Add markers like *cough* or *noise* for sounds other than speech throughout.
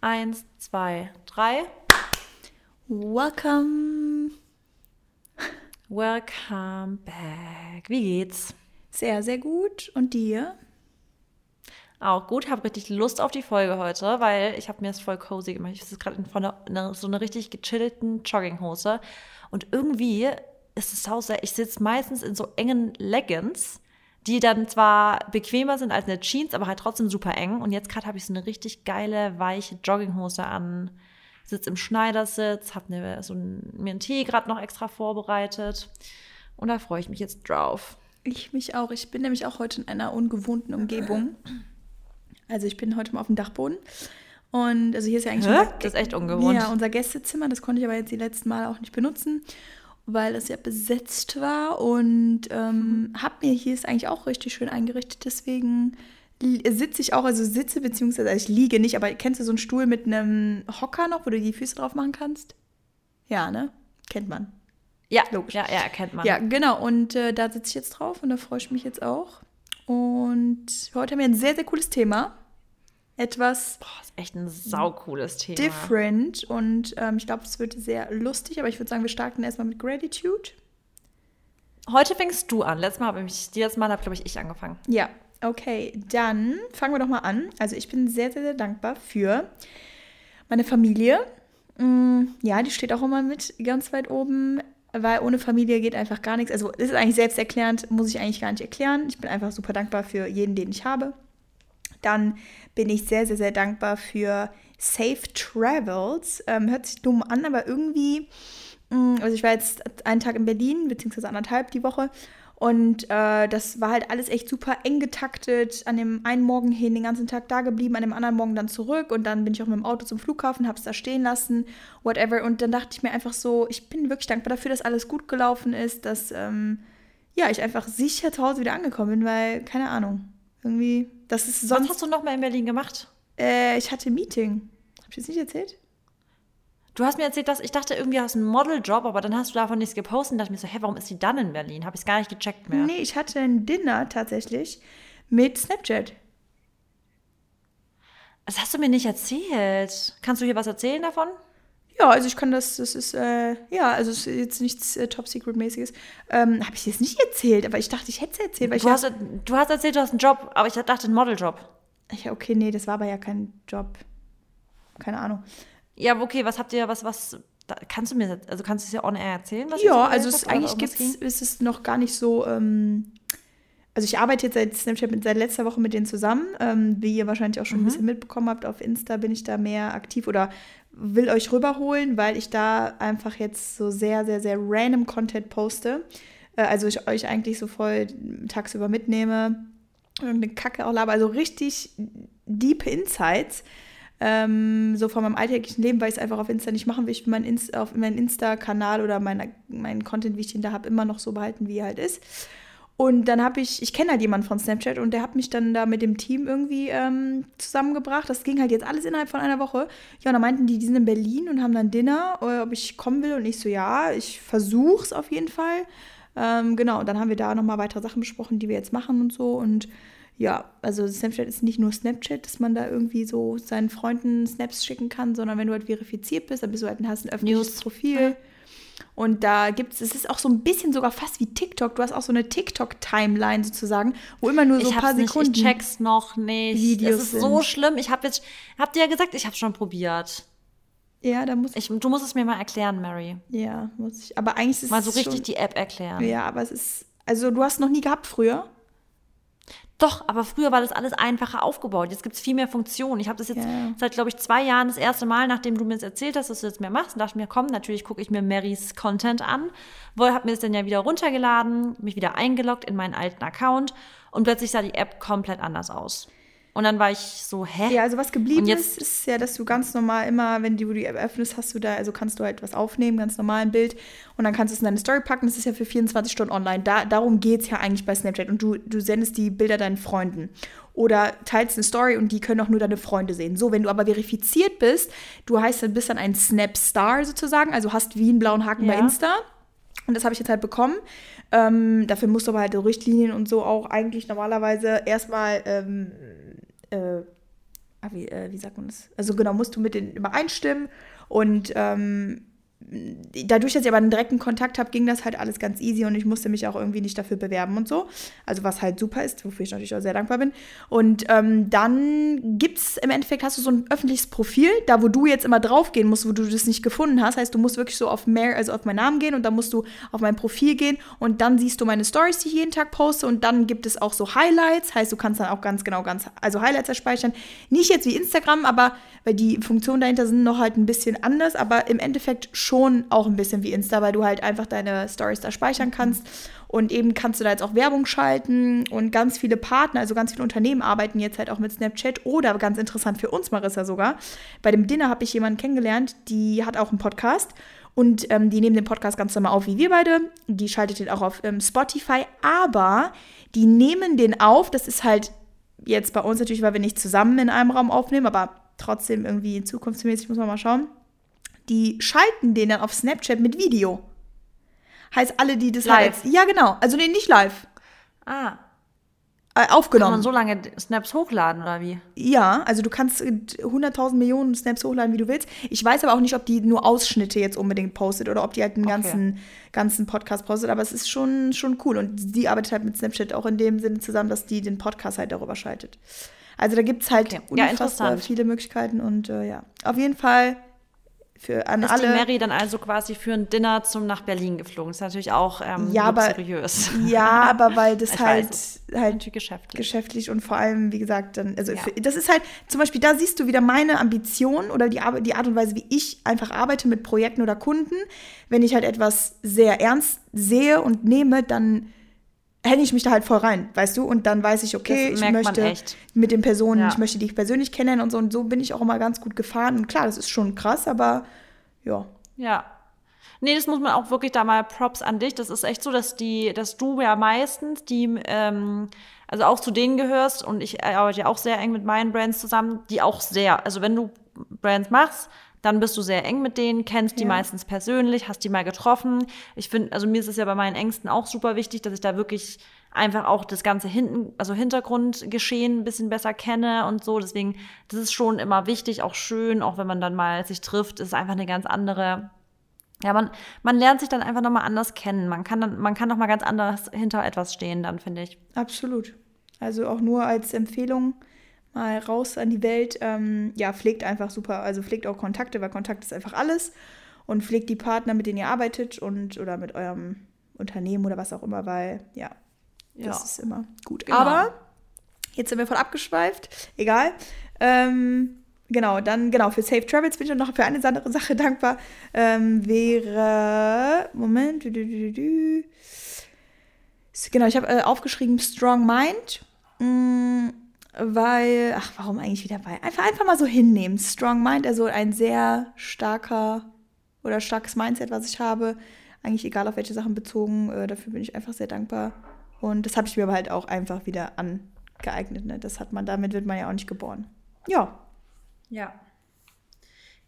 Eins, zwei, drei. Welcome. Welcome back. Wie geht's? Sehr, sehr gut. Und dir? Auch gut, habe richtig Lust auf die Folge heute, weil ich habe mir das voll cozy gemacht. Ich sitze gerade in von einer, so einer richtig gechillten Jogginghose und irgendwie ist es auch sehr, ich sitze meistens in so engen Leggings, die dann zwar bequemer sind als eine Jeans, aber halt trotzdem super eng. Und jetzt gerade habe ich so eine richtig geile, weiche Jogginghose an, sitze im Schneidersitz, habe ne, so ein, mir einen Tee gerade noch extra vorbereitet. Und da freue ich mich jetzt drauf. Ich mich auch. Ich bin nämlich auch heute in einer ungewohnten Umgebung. Also ich bin heute mal auf dem Dachboden. Und also hier ist ja eigentlich. Hä? Das ist echt ungewohnt. Ja, unser Gästezimmer, das konnte ich aber jetzt die letzten Mal auch nicht benutzen, weil es ja besetzt war. Und ähm, hab mir hier ist eigentlich auch richtig schön eingerichtet. Deswegen sitze ich auch, also sitze beziehungsweise also ich liege nicht, aber kennst du so einen Stuhl mit einem Hocker noch, wo du die Füße drauf machen kannst? Ja, ne? Kennt man. Ja, logisch. Ja, ja, kennt man. Ja, genau. Und äh, da sitze ich jetzt drauf und da freue ich mich jetzt auch. Und heute haben wir ein sehr, sehr cooles Thema. Etwas. Boah, ist echt ein saucooles Thema. Different. Und ähm, ich glaube, es wird sehr lustig, aber ich würde sagen, wir starten erstmal mit Gratitude. Heute fängst du an. Letztes Mal habe ich, dieses Mal habe, glaube ich, ich angefangen. Ja, okay. Dann fangen wir doch mal an. Also, ich bin sehr, sehr, sehr dankbar für meine Familie. Mm, ja, die steht auch immer mit ganz weit oben weil ohne Familie geht einfach gar nichts. Also ist eigentlich selbsterklärend, muss ich eigentlich gar nicht erklären. Ich bin einfach super dankbar für jeden, den ich habe. Dann bin ich sehr, sehr, sehr dankbar für Safe Travels. Ähm, hört sich dumm an, aber irgendwie, mh, mm, also ich war jetzt einen Tag in Berlin, beziehungsweise anderthalb die Woche und äh, das war halt alles echt super eng getaktet. An dem einen Morgen hin den ganzen Tag da geblieben, an dem anderen Morgen dann zurück. Und dann bin ich auch mit dem Auto zum Flughafen, habe es da stehen lassen, whatever. Und dann dachte ich mir einfach so, ich bin wirklich dankbar dafür, dass alles gut gelaufen ist, dass ähm, ja, ich einfach sicher zu Hause wieder angekommen bin, weil, keine Ahnung, irgendwie, das ist sonst... Was hast du noch mal in Berlin gemacht? Äh, ich hatte ein Meeting. Hab ich das nicht erzählt? Du hast mir erzählt, dass ich dachte, irgendwie hast du einen Modeljob, aber dann hast du davon nichts gepostet und dachte mir so, hä, warum ist sie dann in Berlin? Habe ich es gar nicht gecheckt mehr. Nee, ich hatte ein Dinner tatsächlich mit Snapchat. Das hast du mir nicht erzählt. Kannst du hier was erzählen davon? Ja, also ich kann das, das ist, äh, ja, also es ist jetzt nichts äh, Top-Secret-mäßiges. Ähm, Habe ich jetzt nicht erzählt, aber ich dachte, ich hätte es erzählt. Weil du, ich hast, du hast erzählt, du hast einen Job, aber ich dachte, einen Modeljob. Ja, okay, nee, das war aber ja kein Job. Keine Ahnung. Ja, okay, was habt ihr, was, was, da, kannst du mir, also kannst du es ja on air erzählen? ja, also es, eigentlich gibt's, ist es noch gar nicht so, ähm, also ich arbeite jetzt seit Snapchat mit, seit letzter Woche mit denen zusammen. Ähm, wie ihr wahrscheinlich auch schon mhm. ein bisschen mitbekommen habt, auf Insta bin ich da mehr aktiv oder will euch rüberholen, weil ich da einfach jetzt so sehr, sehr, sehr random Content poste. Äh, also ich euch eigentlich so voll tagsüber mitnehme und eine Kacke auch laber. Also richtig deep Insights ähm, so von meinem alltäglichen Leben, weil ich es einfach auf Insta nicht machen will. Ich will meinen Insta, auf meinen Insta-Kanal oder meinen mein Content, wie ich den da habe, immer noch so behalten, wie er halt ist. Und dann habe ich, ich kenne halt jemanden von Snapchat und der hat mich dann da mit dem Team irgendwie ähm, zusammengebracht. Das ging halt jetzt alles innerhalb von einer Woche. Ja, und dann meinten die, die sind in Berlin und haben dann Dinner, äh, ob ich kommen will. Und ich so, ja, ich versuche es auf jeden Fall. Ähm, genau, und dann haben wir da nochmal weitere Sachen besprochen, die wir jetzt machen und so. Und ja, also Snapchat ist nicht nur Snapchat, dass man da irgendwie so seinen Freunden Snaps schicken kann, sondern wenn du halt verifiziert bist, dann bist du halt ein, hast ein öffentliches News. Profil. Und da gibt es, es ist auch so ein bisschen sogar fast wie TikTok. Du hast auch so eine TikTok-Timeline sozusagen, wo immer nur so ich ein paar Sekunden. Nicht, ich check's noch nicht. Videos das ist sind. so schlimm. Ich habe jetzt, habt ihr ja gesagt, ich habe schon probiert. Ja, da muss ich. Du musst es mir mal erklären, Mary. Ja, muss ich. Aber eigentlich ist es. Mal so richtig schon, die App erklären. Ja, aber es ist. Also, du hast noch nie gehabt früher? Doch, aber früher war das alles einfacher aufgebaut. Jetzt gibt es viel mehr Funktionen. Ich habe das jetzt ja. seit, glaube ich, zwei Jahren das erste Mal, nachdem du mir das erzählt hast, dass du das mehr machst, und dachte mir, komm, natürlich gucke ich mir Marys Content an. Wohl habe mir das dann ja wieder runtergeladen, mich wieder eingeloggt in meinen alten Account und plötzlich sah die App komplett anders aus. Und dann war ich so, hä? Ja, also was geblieben ist, ist ja, dass du ganz normal immer, wenn du die App öffnest, hast du da, also kannst du halt was aufnehmen, ganz normal ein Bild und dann kannst du es in deine Story packen. Das ist ja für 24 Stunden online. Da, darum geht es ja eigentlich bei Snapchat. Und du, du sendest die Bilder deinen Freunden. Oder teilst eine Story und die können auch nur deine Freunde sehen. So, wenn du aber verifiziert bist, du heißt, du bist dann ein Snapstar sozusagen, also hast wie einen blauen Haken ja. bei Insta. Und das habe ich jetzt halt bekommen. Ähm, dafür musst du aber halt Richtlinien und so auch eigentlich normalerweise erstmal ähm, äh, ah, wie, äh, wie sagt man das? Also genau, musst du mit denen übereinstimmen und ähm, dadurch, dass ich aber einen direkten Kontakt habe, ging das halt alles ganz easy und ich musste mich auch irgendwie nicht dafür bewerben und so. Also was halt super ist, wofür ich natürlich auch sehr dankbar bin. Und ähm, dann gibt es im Endeffekt, hast du so ein öffentliches Profil, da wo du jetzt immer draufgehen musst, wo du das nicht gefunden hast. Heißt, du musst wirklich so auf mehr, also auf meinen Namen gehen und dann musst du auf mein Profil gehen und dann siehst du meine Stories, die ich jeden Tag poste und dann gibt es auch so Highlights. Heißt, du kannst dann auch ganz genau, ganz, also Highlights erspeichern. Nicht jetzt wie Instagram, aber weil die Funktionen dahinter sind noch halt ein bisschen anders, aber im Endeffekt schon auch ein bisschen wie Insta, weil du halt einfach deine Stories da speichern kannst. Und eben kannst du da jetzt auch Werbung schalten und ganz viele Partner, also ganz viele Unternehmen arbeiten jetzt halt auch mit Snapchat oder ganz interessant für uns, Marissa sogar. Bei dem Dinner habe ich jemanden kennengelernt, die hat auch einen Podcast und ähm, die nehmen den Podcast ganz normal auf wie wir beide. Die schaltet den auch auf ähm, Spotify, aber die nehmen den auf. Das ist halt jetzt bei uns natürlich, weil wir nicht zusammen in einem Raum aufnehmen, aber trotzdem irgendwie zukunftsmäßig muss man mal schauen die schalten den dann auf Snapchat mit Video. Heißt, alle, die das live. halt. Ja, genau. Also nee, nicht live. Ah. Äh, aufgenommen. Kann man so lange Snaps hochladen oder wie? Ja, also du kannst 100.000 Millionen Snaps hochladen, wie du willst. Ich weiß aber auch nicht, ob die nur Ausschnitte jetzt unbedingt postet oder ob die halt einen okay. ganzen, ganzen Podcast postet. Aber es ist schon, schon cool. Und die arbeitet halt mit Snapchat auch in dem Sinne zusammen, dass die den Podcast halt darüber schaltet. Also da gibt es halt okay. unfassbar ja, viele Möglichkeiten. Und äh, ja, auf jeden Fall für an ist alle. Ist die Mary dann also quasi für ein Dinner zum nach Berlin geflogen? Das ist natürlich auch ähm, ja, aber, seriös. *laughs* Ja, aber weil *laughs* das ich halt, halt geschäftlich. geschäftlich und vor allem, wie gesagt, dann, also ja. für, das ist halt, zum Beispiel, da siehst du wieder meine Ambition oder die, die Art und Weise, wie ich einfach arbeite mit Projekten oder Kunden. Wenn ich halt etwas sehr ernst sehe und nehme, dann hänge ich mich da halt voll rein, weißt du? Und dann weiß ich, okay, ich möchte mit den Personen, ja. ich möchte dich persönlich kennen und so. Und so bin ich auch immer ganz gut gefahren. Und klar, das ist schon krass, aber ja. Ja. Nee, das muss man auch wirklich da mal Props an dich. Das ist echt so, dass die, dass du ja meistens die, ähm, also auch zu denen gehörst und ich arbeite ja auch sehr eng mit meinen Brands zusammen, die auch sehr, also wenn du Brands machst, dann bist du sehr eng mit denen, kennst die ja. meistens persönlich, hast die mal getroffen. Ich finde, also mir ist es ja bei meinen Ängsten auch super wichtig, dass ich da wirklich einfach auch das ganze hinten, also Hintergrundgeschehen ein bisschen besser kenne und so. Deswegen, das ist schon immer wichtig, auch schön, auch wenn man dann mal sich trifft, ist einfach eine ganz andere ja, man, man lernt sich dann einfach nochmal anders kennen. Man kann dann, man kann nochmal ganz anders hinter etwas stehen, dann, finde ich. Absolut. Also auch nur als Empfehlung, mal raus an die Welt. Ähm, ja, pflegt einfach super, also pflegt auch Kontakte, weil Kontakt ist einfach alles. Und pflegt die Partner, mit denen ihr arbeitet und oder mit eurem Unternehmen oder was auch immer, weil ja, das ja. ist immer gut. Genau. Aber jetzt sind wir voll abgeschweift. Egal. Ähm, genau, dann, genau, für Safe Travels bin ich noch für eine andere Sache *laughs* dankbar. Ähm, wäre. Moment. Du, du, du, du. Genau, ich habe äh, aufgeschrieben Strong Mind. Mm, weil, ach, warum eigentlich wieder bei? Einfach, einfach mal so hinnehmen. Strong Mind, also ein sehr starker oder starkes Mindset, was ich habe. Eigentlich egal auf welche Sachen bezogen. Äh, dafür bin ich einfach sehr dankbar. Und das habe ich mir aber halt auch einfach wieder angeeignet. Ne? Das hat man, damit wird man ja auch nicht geboren. Ja. Ja.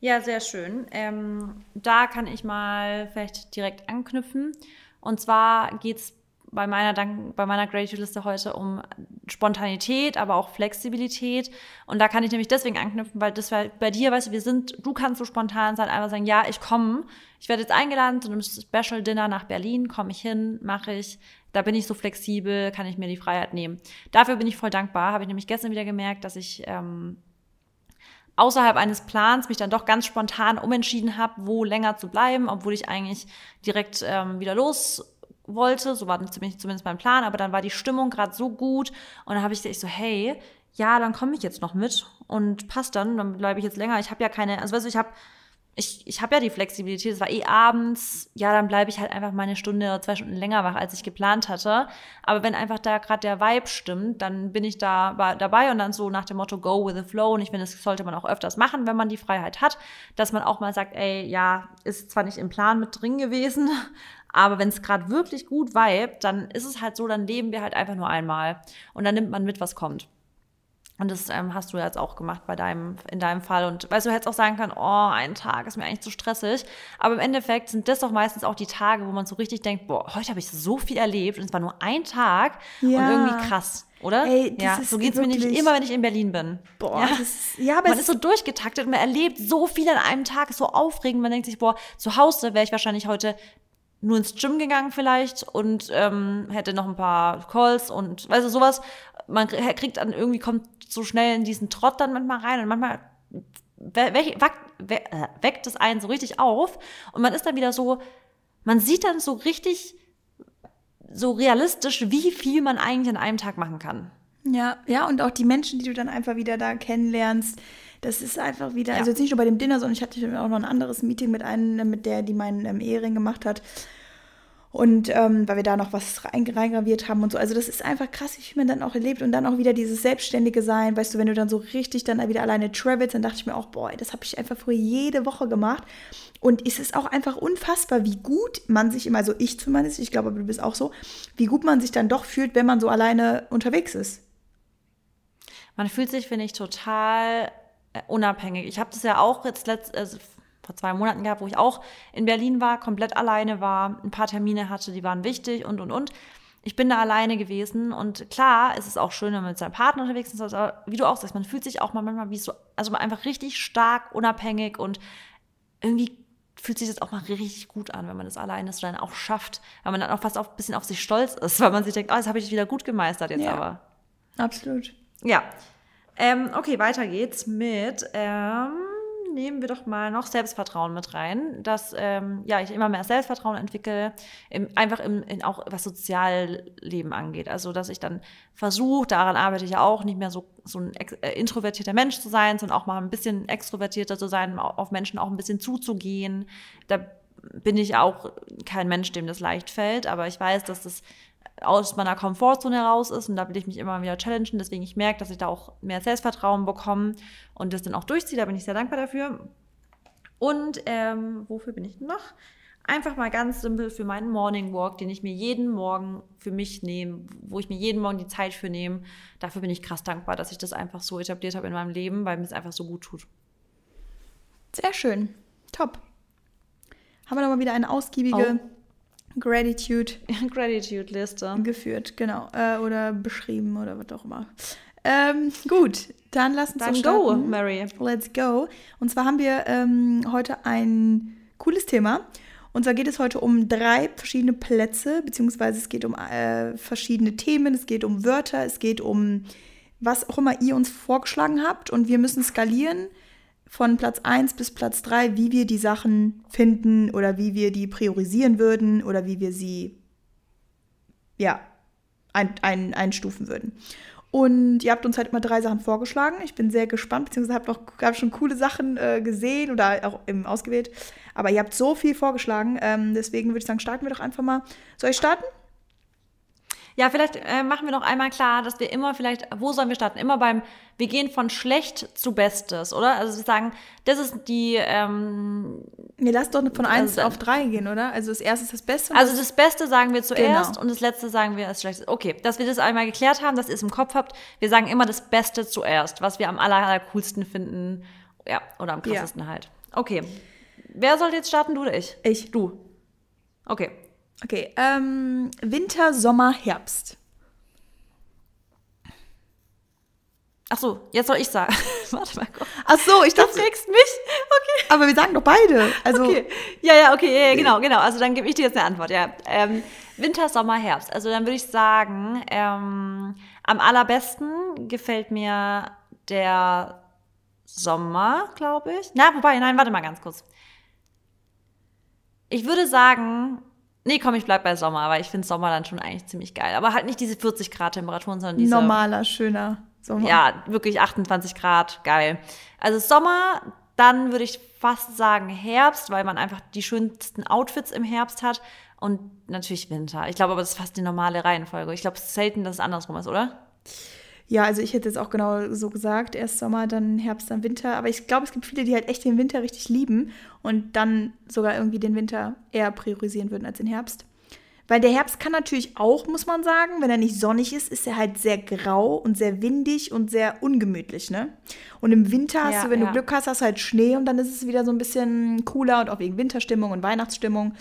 Ja, sehr schön. Ähm, da kann ich mal vielleicht direkt anknüpfen. Und zwar geht es bei meiner, Dank, bei meiner Gratitude-Liste heute um Spontanität, aber auch Flexibilität. Und da kann ich nämlich deswegen anknüpfen, weil das bei dir, weißt du, wir sind, du kannst so spontan sein, einfach sagen, ja, ich komme. Ich werde jetzt eingeladen zu einem Special Dinner nach Berlin, komme ich hin, mache ich. Da bin ich so flexibel, kann ich mir die Freiheit nehmen. Dafür bin ich voll dankbar. Habe ich nämlich gestern wieder gemerkt, dass ich ähm, außerhalb eines Plans mich dann doch ganz spontan umentschieden habe, wo länger zu bleiben, obwohl ich eigentlich direkt ähm, wieder los wollte. So war zumindest mein Plan, aber dann war die Stimmung gerade so gut und dann habe ich gesagt, so, hey, ja, dann komme ich jetzt noch mit und passt dann, dann bleibe ich jetzt länger. Ich habe ja keine, also weißt du, ich habe ich, ich habe ja die Flexibilität, es war eh abends, ja, dann bleibe ich halt einfach mal eine Stunde oder zwei Stunden länger wach, als ich geplant hatte. Aber wenn einfach da gerade der Vibe stimmt, dann bin ich da dabei und dann so nach dem Motto Go with the Flow. Und ich finde, das sollte man auch öfters machen, wenn man die Freiheit hat, dass man auch mal sagt, ey, ja, ist zwar nicht im Plan mit drin gewesen, aber wenn es gerade wirklich gut vibet, dann ist es halt so, dann leben wir halt einfach nur einmal. Und dann nimmt man mit, was kommt. Und das ähm, hast du jetzt auch gemacht bei deinem, in deinem Fall. Und weißt du, hättest auch sagen können, oh, ein Tag ist mir eigentlich zu stressig. Aber im Endeffekt sind das doch meistens auch die Tage, wo man so richtig denkt, boah, heute habe ich so viel erlebt und es war nur ein Tag ja. und irgendwie krass. Oder? Ey, ja, so geht es mir nicht immer, wenn ich in Berlin bin. Boah, ja, ist, ja aber man ist so durchgetaktet und man erlebt so viel an einem Tag, ist so aufregend. Man denkt sich, boah, zu Hause wäre ich wahrscheinlich heute nur ins Gym gegangen vielleicht und ähm, hätte noch ein paar Calls und weißt du, sowas. Man kriegt dann irgendwie, kommt so schnell in diesen Trott dann manchmal rein und manchmal äh, weckt es einen so richtig auf und man ist dann wieder so, man sieht dann so richtig so realistisch, wie viel man eigentlich an einem Tag machen kann. Ja, ja, und auch die Menschen, die du dann einfach wieder da kennenlernst, das ist einfach wieder, ja. also jetzt nicht nur bei dem Dinner, sondern ich hatte auch noch ein anderes Meeting mit einer, mit der, die meinen ähm, Ehering gemacht hat. Und ähm, weil wir da noch was reingraviert haben und so. Also das ist einfach krass, wie man dann auch erlebt. Und dann auch wieder dieses selbstständige Sein. Weißt du, wenn du dann so richtig dann wieder alleine travelst, dann dachte ich mir auch, boah, das habe ich einfach früher jede Woche gemacht. Und es ist auch einfach unfassbar, wie gut man sich immer, also ich zumindest, ich glaube, du bist auch so, wie gut man sich dann doch fühlt, wenn man so alleine unterwegs ist. Man fühlt sich, finde ich, total äh, unabhängig. Ich habe das ja auch jetzt letzt, also vor zwei Monaten gehabt, wo ich auch in Berlin war, komplett alleine war, ein paar Termine hatte, die waren wichtig und und und. Ich bin da alleine gewesen und klar, es ist auch schön, wenn man mit seinem Partner unterwegs ist, aber wie du auch sagst, man fühlt sich auch manchmal wie so, also einfach richtig stark unabhängig und irgendwie fühlt sich das auch mal richtig gut an, wenn man das alleine so dann auch schafft, weil man dann auch fast auch ein bisschen auf sich stolz ist, weil man sich denkt, oh, das habe ich wieder gut gemeistert jetzt ja, aber. Absolut. Ja. Ähm, okay, weiter geht's mit ähm, nehmen wir doch mal noch Selbstvertrauen mit rein, dass ähm, ja, ich immer mehr Selbstvertrauen entwickle, im, einfach im, in auch was Sozialleben angeht. Also, dass ich dann versuche, daran arbeite ich ja auch, nicht mehr so, so ein äh, introvertierter Mensch zu sein, sondern auch mal ein bisschen extrovertierter zu sein, auf Menschen auch ein bisschen zuzugehen. Da bin ich auch kein Mensch, dem das leicht fällt, aber ich weiß, dass das aus meiner Komfortzone heraus ist und da will ich mich immer wieder challengen. Deswegen ich merke, dass ich da auch mehr Selbstvertrauen bekomme und das dann auch durchziehe. Da bin ich sehr dankbar dafür. Und ähm, wofür bin ich noch? Einfach mal ganz simpel für meinen Morning Walk, den ich mir jeden Morgen für mich nehme, wo ich mir jeden Morgen die Zeit für nehme. Dafür bin ich krass dankbar, dass ich das einfach so etabliert habe in meinem Leben, weil mir es einfach so gut tut. Sehr schön. Top. Haben wir nochmal wieder eine ausgiebige oh Gratitude. *laughs* Gratitude-Liste. Geführt, genau. Äh, oder beschrieben oder was auch immer. Ähm, gut, dann lass uns dann go, Mary. Let's go. Und zwar haben wir ähm, heute ein cooles Thema. Und zwar geht es heute um drei verschiedene Plätze, beziehungsweise es geht um äh, verschiedene Themen, es geht um Wörter, es geht um was auch immer ihr uns vorgeschlagen habt. Und wir müssen skalieren von Platz 1 bis Platz 3, wie wir die Sachen finden oder wie wir die priorisieren würden oder wie wir sie ja, ein, ein, einstufen würden. Und ihr habt uns halt immer drei Sachen vorgeschlagen. Ich bin sehr gespannt, beziehungsweise habt noch hab schon coole Sachen äh, gesehen oder auch eben ausgewählt. Aber ihr habt so viel vorgeschlagen. Ähm, deswegen würde ich sagen, starten wir doch einfach mal. Soll ich starten? Ja, vielleicht äh, machen wir noch einmal klar, dass wir immer vielleicht, wo sollen wir starten? Immer beim, wir gehen von schlecht zu Bestes, oder? Also wir sagen, das ist die. Ähm, wir lassen doch von eins also, auf drei gehen, oder? Also das erste ist das Beste. Also das Beste sagen wir zuerst genau. und das letzte sagen wir als schlechtes. Okay, dass wir das einmal geklärt haben, dass ihr es im Kopf habt. Wir sagen immer das Beste zuerst, was wir am aller, aller coolsten finden. Ja, oder am krassesten ja. halt. Okay. Wer soll jetzt starten, du oder ich? Ich. Du. Okay. Okay, ähm, Winter, Sommer, Herbst. Ach so, jetzt soll ich sagen. *laughs* Warte mal. Komm. Ach so, ich dachte. Du fragst mich? Okay. Aber wir sagen doch beide. Also. Okay. Ja, ja, okay, ja, ja, genau, genau. Also dann gebe ich dir jetzt eine Antwort, ja. Ähm, Winter, Sommer, Herbst. Also dann würde ich sagen, ähm, am allerbesten gefällt mir der Sommer, glaube ich. Na, wobei, nein, warte mal ganz kurz. Ich würde sagen, Nee, komm, ich bleib bei Sommer, aber ich finde Sommer dann schon eigentlich ziemlich geil. Aber halt nicht diese 40 Grad Temperaturen, sondern diese. Normaler, schöner Sommer. Ja, wirklich 28 Grad, geil. Also Sommer, dann würde ich fast sagen Herbst, weil man einfach die schönsten Outfits im Herbst hat. Und natürlich Winter. Ich glaube aber, das ist fast die normale Reihenfolge. Ich glaube, selten, dass es andersrum ist, oder? Ja, also ich hätte jetzt auch genau so gesagt, erst Sommer, dann Herbst, dann Winter. Aber ich glaube, es gibt viele, die halt echt den Winter richtig lieben und dann sogar irgendwie den Winter eher priorisieren würden als den Herbst. Weil der Herbst kann natürlich auch, muss man sagen, wenn er nicht sonnig ist, ist er halt sehr grau und sehr windig und sehr ungemütlich, ne? Und im Winter hast Ja, du, wenn ja. du Glück hast, hast du halt Schnee und dann ist es wieder so ein bisschen cooler und auch wegen Winterstimmung und Weihnachtsstimmung.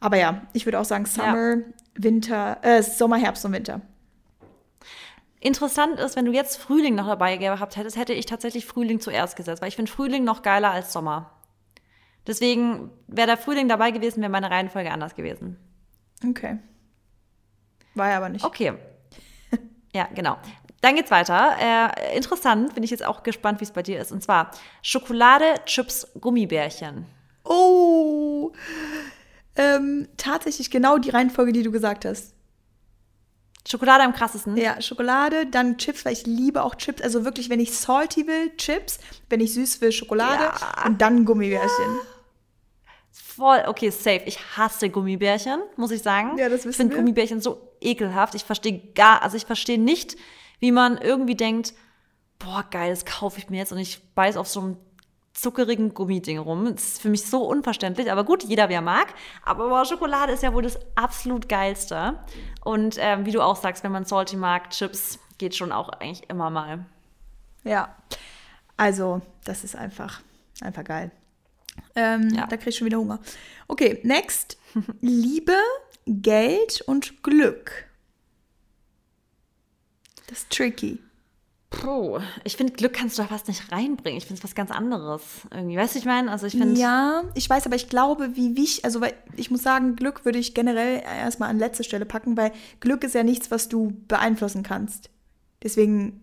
Aber ja, ich würde auch sagen Summer, Winter, äh, Sommer, Herbst und Winter. Interessant ist, wenn du jetzt Frühling noch dabei gehabt hättest, hätte ich tatsächlich Frühling zuerst gesetzt, weil ich finde Frühling noch geiler als Sommer. Deswegen wäre der Frühling dabei gewesen, wäre meine Reihenfolge anders gewesen. Okay. War ja aber nicht. Okay. *laughs* Ja, genau. Dann geht's weiter. Äh, interessant, bin ich jetzt auch gespannt, wie es bei dir ist. Und zwar Schokolade, Chips, Gummibärchen. Oh, ähm, tatsächlich genau die Reihenfolge, die du gesagt hast. Schokolade am krassesten. Ja, Schokolade, dann Chips, weil ich liebe auch Chips. Also wirklich, wenn ich salty will, Chips. Wenn ich süß will, Schokolade. Ja. Und dann Gummibärchen. Voll, okay, safe. Ich hasse Gummibärchen, muss ich sagen. Ja, das Ich wissen finde wir. Gummibärchen so ekelhaft. Ich verstehe gar, also ich verstehe nicht, wie man irgendwie denkt, boah, geil, das kaufe ich mir jetzt und ich beiß auf so einem zuckerigen Gummiding rum. Das ist für mich so unverständlich. Aber gut, jeder, wer mag. Aber boah, Schokolade ist ja wohl das absolut geilste. Und ähm, wie du auch sagst, wenn man salty mag, Chips geht schon auch eigentlich immer mal. Ja. Also, das ist einfach, einfach geil. Ähm, Ja. Da krieg ich schon wieder Hunger. Okay, next. *laughs* Liebe, Geld und Glück. Das ist tricky. Puh, ich finde, Glück kannst du da fast nicht reinbringen. Ich finde es was ganz anderes. Irgendwie, weißt du, ich meine? Also ich finde, Ja, ich weiß, aber ich glaube, wie wichtig, also weil ich muss sagen, Glück würde ich generell erstmal an letzte Stelle packen, weil Glück ist ja nichts, was du beeinflussen kannst. Deswegen,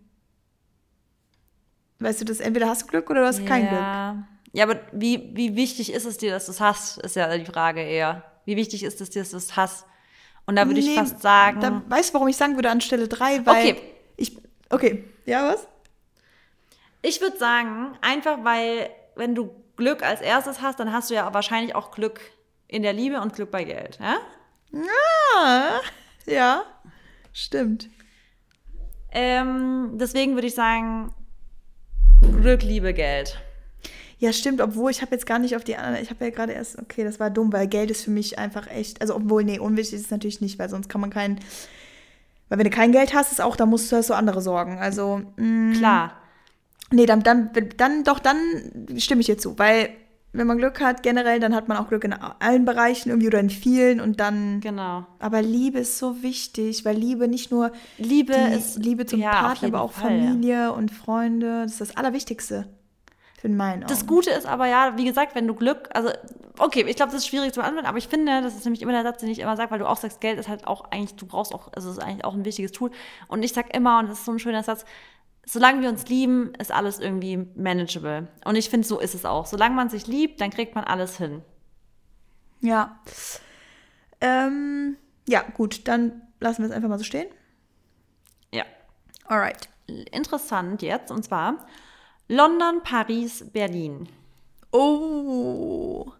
weißt du, das entweder hast du Glück oder du hast kein Glück. ja. Ja, aber wie, wie wichtig ist es dir, dass du es hast, ist ja die Frage eher. Wie wichtig ist es dir, dass du es hast? Und da würde ich Nee, fast sagen, Da, weißt du, warum ich sagen würde an Stelle 3? Weil Okay. ich. Okay, ja, was? ich würde sagen, einfach weil, wenn du Glück als erstes hast, dann hast du ja wahrscheinlich auch Glück in der Liebe und Glück bei Geld. Ja? Ah, ja, stimmt. Ähm, deswegen würde ich sagen, Glück, Liebe, Geld. Ja, stimmt, obwohl ich habe jetzt gar nicht auf die anderen, ich habe ja gerade erst, okay, das war dumm, weil Geld ist für mich einfach echt, also obwohl, nee, unwichtig ist es natürlich nicht, weil sonst kann man kein, weil wenn du kein Geld hast, ist auch, da musst du hast du andere Sorgen, also, mh, Klar. nee, dann, dann, dann, doch, dann stimme ich dir zu, weil wenn man Glück hat, generell, dann hat man auch Glück in allen Bereichen irgendwie oder in vielen und dann, Genau. aber Liebe ist so wichtig, weil Liebe nicht nur Liebe ist Liebe zum ja, Partner, aber auch Fall. Familie und Freunde, das ist das Allerwichtigste, für meinen Augen. Das Gute ist aber ja, wie gesagt, wenn du Glück, also okay, ich glaube, das ist schwierig zu beantworten, aber ich finde, das ist nämlich immer der Satz, den ich immer sage, weil du auch sagst, Geld ist halt auch eigentlich, du brauchst auch, also es ist eigentlich auch ein wichtiges Tool. Und ich sag immer, und das ist so ein schöner Satz, solange wir uns lieben, ist alles irgendwie manageable. Und ich finde, so ist es auch. Solange man sich liebt, dann kriegt man alles hin. Ja. Ähm, ja, gut, dann lassen wir es einfach mal so stehen. Ja. Alright. Interessant jetzt, und zwar London, Paris, Berlin. Oh.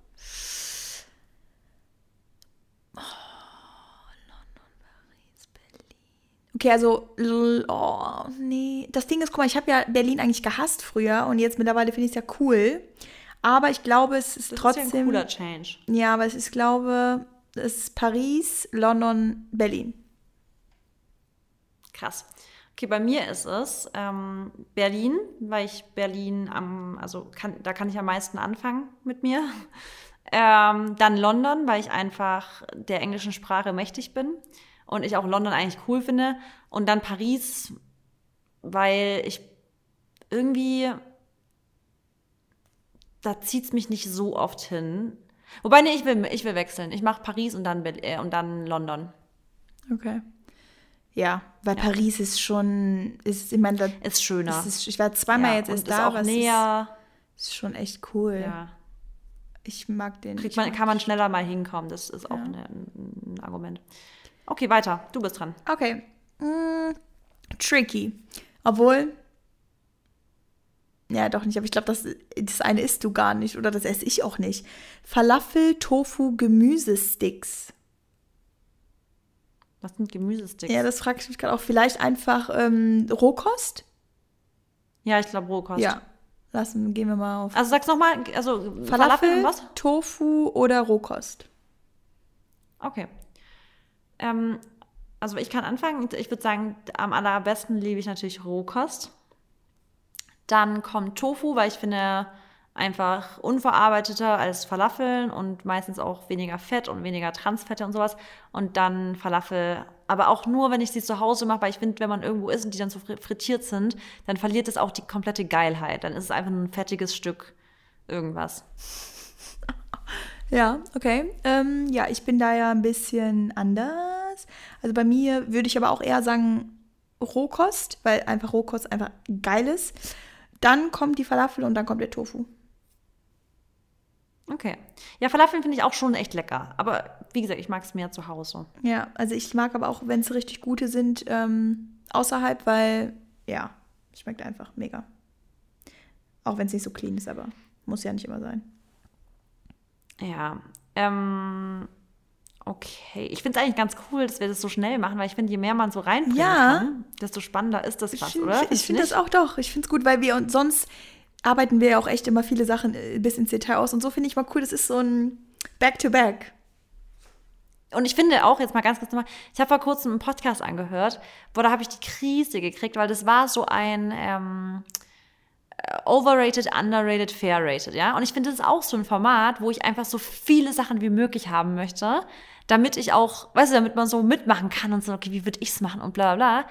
Okay, also, oh, nee. Das Ding ist, guck mal, ich habe ja Berlin eigentlich gehasst früher und jetzt mittlerweile finde ich es ja cool. Aber ich glaube, es ist Das trotzdem. ist ja ein cooler Change. Ja, aber es ist, glaube, es ist Paris, London, Berlin. Krass. Okay, bei mir ist es ähm, Berlin, weil ich Berlin am, also kann, da kann ich am meisten anfangen mit mir. *laughs* Ähm, dann London, weil ich einfach der englischen Sprache mächtig bin und ich auch London eigentlich cool finde. Und dann Paris, weil ich irgendwie, da zieht es mich nicht so oft hin. Wobei, nee, ich will, ich will wechseln. Ich mache Paris und dann, äh, und dann London. Okay. Ja, weil Paris ist schon, ist, ich meine, da, Ist schöner. ist, ich war zweimal Ja, jetzt erst da, aber es näher. Ist, ist schon echt cool. Ja. Ich mag den. Kriegt man, kann man schneller mal hinkommen. Das ist auch eine, ein Argument. Okay, weiter. Du bist dran. Okay. Mm, tricky. Obwohl. Ja, doch nicht, aber ich glaube, das, das eine isst du gar nicht oder das esse ich auch nicht. Falafel, Tofu, Gemüsesticks. Was sind Gemüsesticks? Ja, das frage ich mich gerade auch. Vielleicht einfach ähm, Rohkost? Ja, ich glaube Rohkost. Ja. Lassen, gehen wir mal auf. Also sag's nochmal. Also Falafel, Falafel, und was? Tofu oder Rohkost? Okay. Ähm, also ich kann anfangen. Ich würde sagen, am allerbesten liebe ich natürlich Rohkost. Dann kommt Tofu, weil ich finde einfach unverarbeiteter als Falafeln und meistens auch weniger Fett und weniger Transfette und sowas. Und dann Falafel, aber auch nur, wenn ich sie zu Hause mache, weil ich finde, wenn man irgendwo ist und die dann so frittiert sind, dann verliert es auch die komplette Geilheit. Dann ist es einfach ein fettiges Stück irgendwas. Ja, okay. Ähm, ja, ich bin da ja ein bisschen anders. Also bei mir würde ich aber auch eher sagen Rohkost, weil einfach Rohkost einfach geil ist. Dann kommt die Falafel und dann kommt der Tofu. Okay. Ja, Falafeln finde ich auch schon echt lecker. Aber wie gesagt, ich mag es mehr zu Hause. Ja, also ich mag aber auch, wenn es richtig gute sind, ähm, außerhalb, weil, ja, schmeckt einfach mega. Auch wenn es nicht so clean ist, aber muss ja nicht immer sein. Ja. Ähm, okay. Ich finde es eigentlich ganz cool, dass wir das so schnell machen, weil ich finde, je mehr man so reinbringen ja. kann, desto spannender ist das fast, oder? Ich, ich finde das auch doch. Ich finde es gut, weil wir uns sonst arbeiten wir ja auch echt immer viele Sachen äh, bis ins Detail aus. Und so finde ich mal cool, das ist so ein Back-to-Back. Und ich finde auch, jetzt mal ganz kurz nochmal, ich habe vor kurzem einen Podcast angehört, wo da habe ich die Krise gekriegt, weil das war so ein ähm, äh, overrated, underrated, fair rated, ja. Und ich finde, das ist auch so ein Format, wo ich einfach so viele Sachen wie möglich haben möchte, damit ich auch, weißt du, damit man so mitmachen kann und so, okay, wie würde ich es machen und bla bla bla.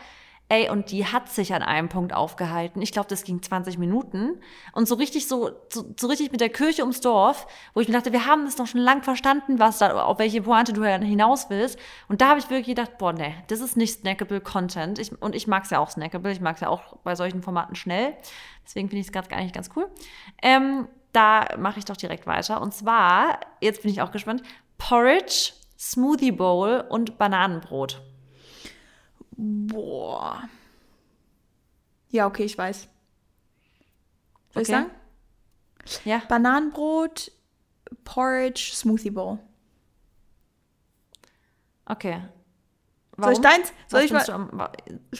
Ey, und die hat sich an einem Punkt aufgehalten. Ich glaube, das ging 20 Minuten. Und so richtig so, so, so, richtig mit der Kirche ums Dorf, wo ich mir dachte, wir haben es doch schon lang verstanden, was da, auf welche Pointe du hinaus willst. Und da habe ich wirklich gedacht, boah, ne, das ist nicht snackable Content. Ich, und ich mag es ja auch snackable. Ich mag es ja auch bei solchen Formaten schnell. Deswegen finde ich es ganz, eigentlich ganz cool. Ähm, da mache ich doch direkt weiter. Und zwar, jetzt bin ich auch gespannt, Porridge, Smoothie Bowl und Bananenbrot. Boah. Ja, okay, ich weiß. Soll okay. ich sagen? Ja. Bananenbrot, Porridge, Smoothie Bowl. Okay. Warum? Soll ich deins? Soll Was ich mal?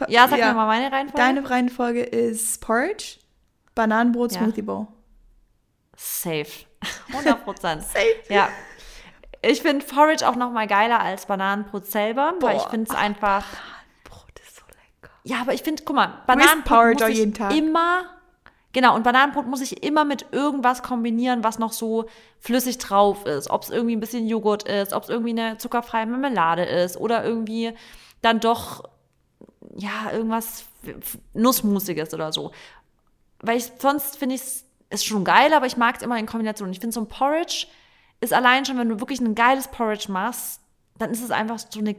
ja, sag ja. mir mal meine Reihenfolge. Deine Reihenfolge ist Porridge, Bananenbrot, ja. Smoothie Bowl. Safe. *laughs* 100 Prozent. Safe. Ja. Ich finde Porridge auch noch mal geiler als Bananenbrot selber, Boah. weil ich finde es einfach ja, aber ich finde, guck mal, Bananenbrot muss ich immer, genau, und Bananenbrot muss ich immer mit irgendwas kombinieren, was noch so flüssig drauf ist. Ob es irgendwie ein bisschen Joghurt ist, ob es irgendwie eine zuckerfreie Marmelade ist oder irgendwie dann doch, ja, irgendwas Nussmusiges oder so. Weil ich, sonst finde ich es, ist schon geil, aber ich mag es immer in Kombination. Ich finde so ein Porridge ist allein schon, wenn du wirklich ein geiles Porridge machst, dann ist es einfach so eine,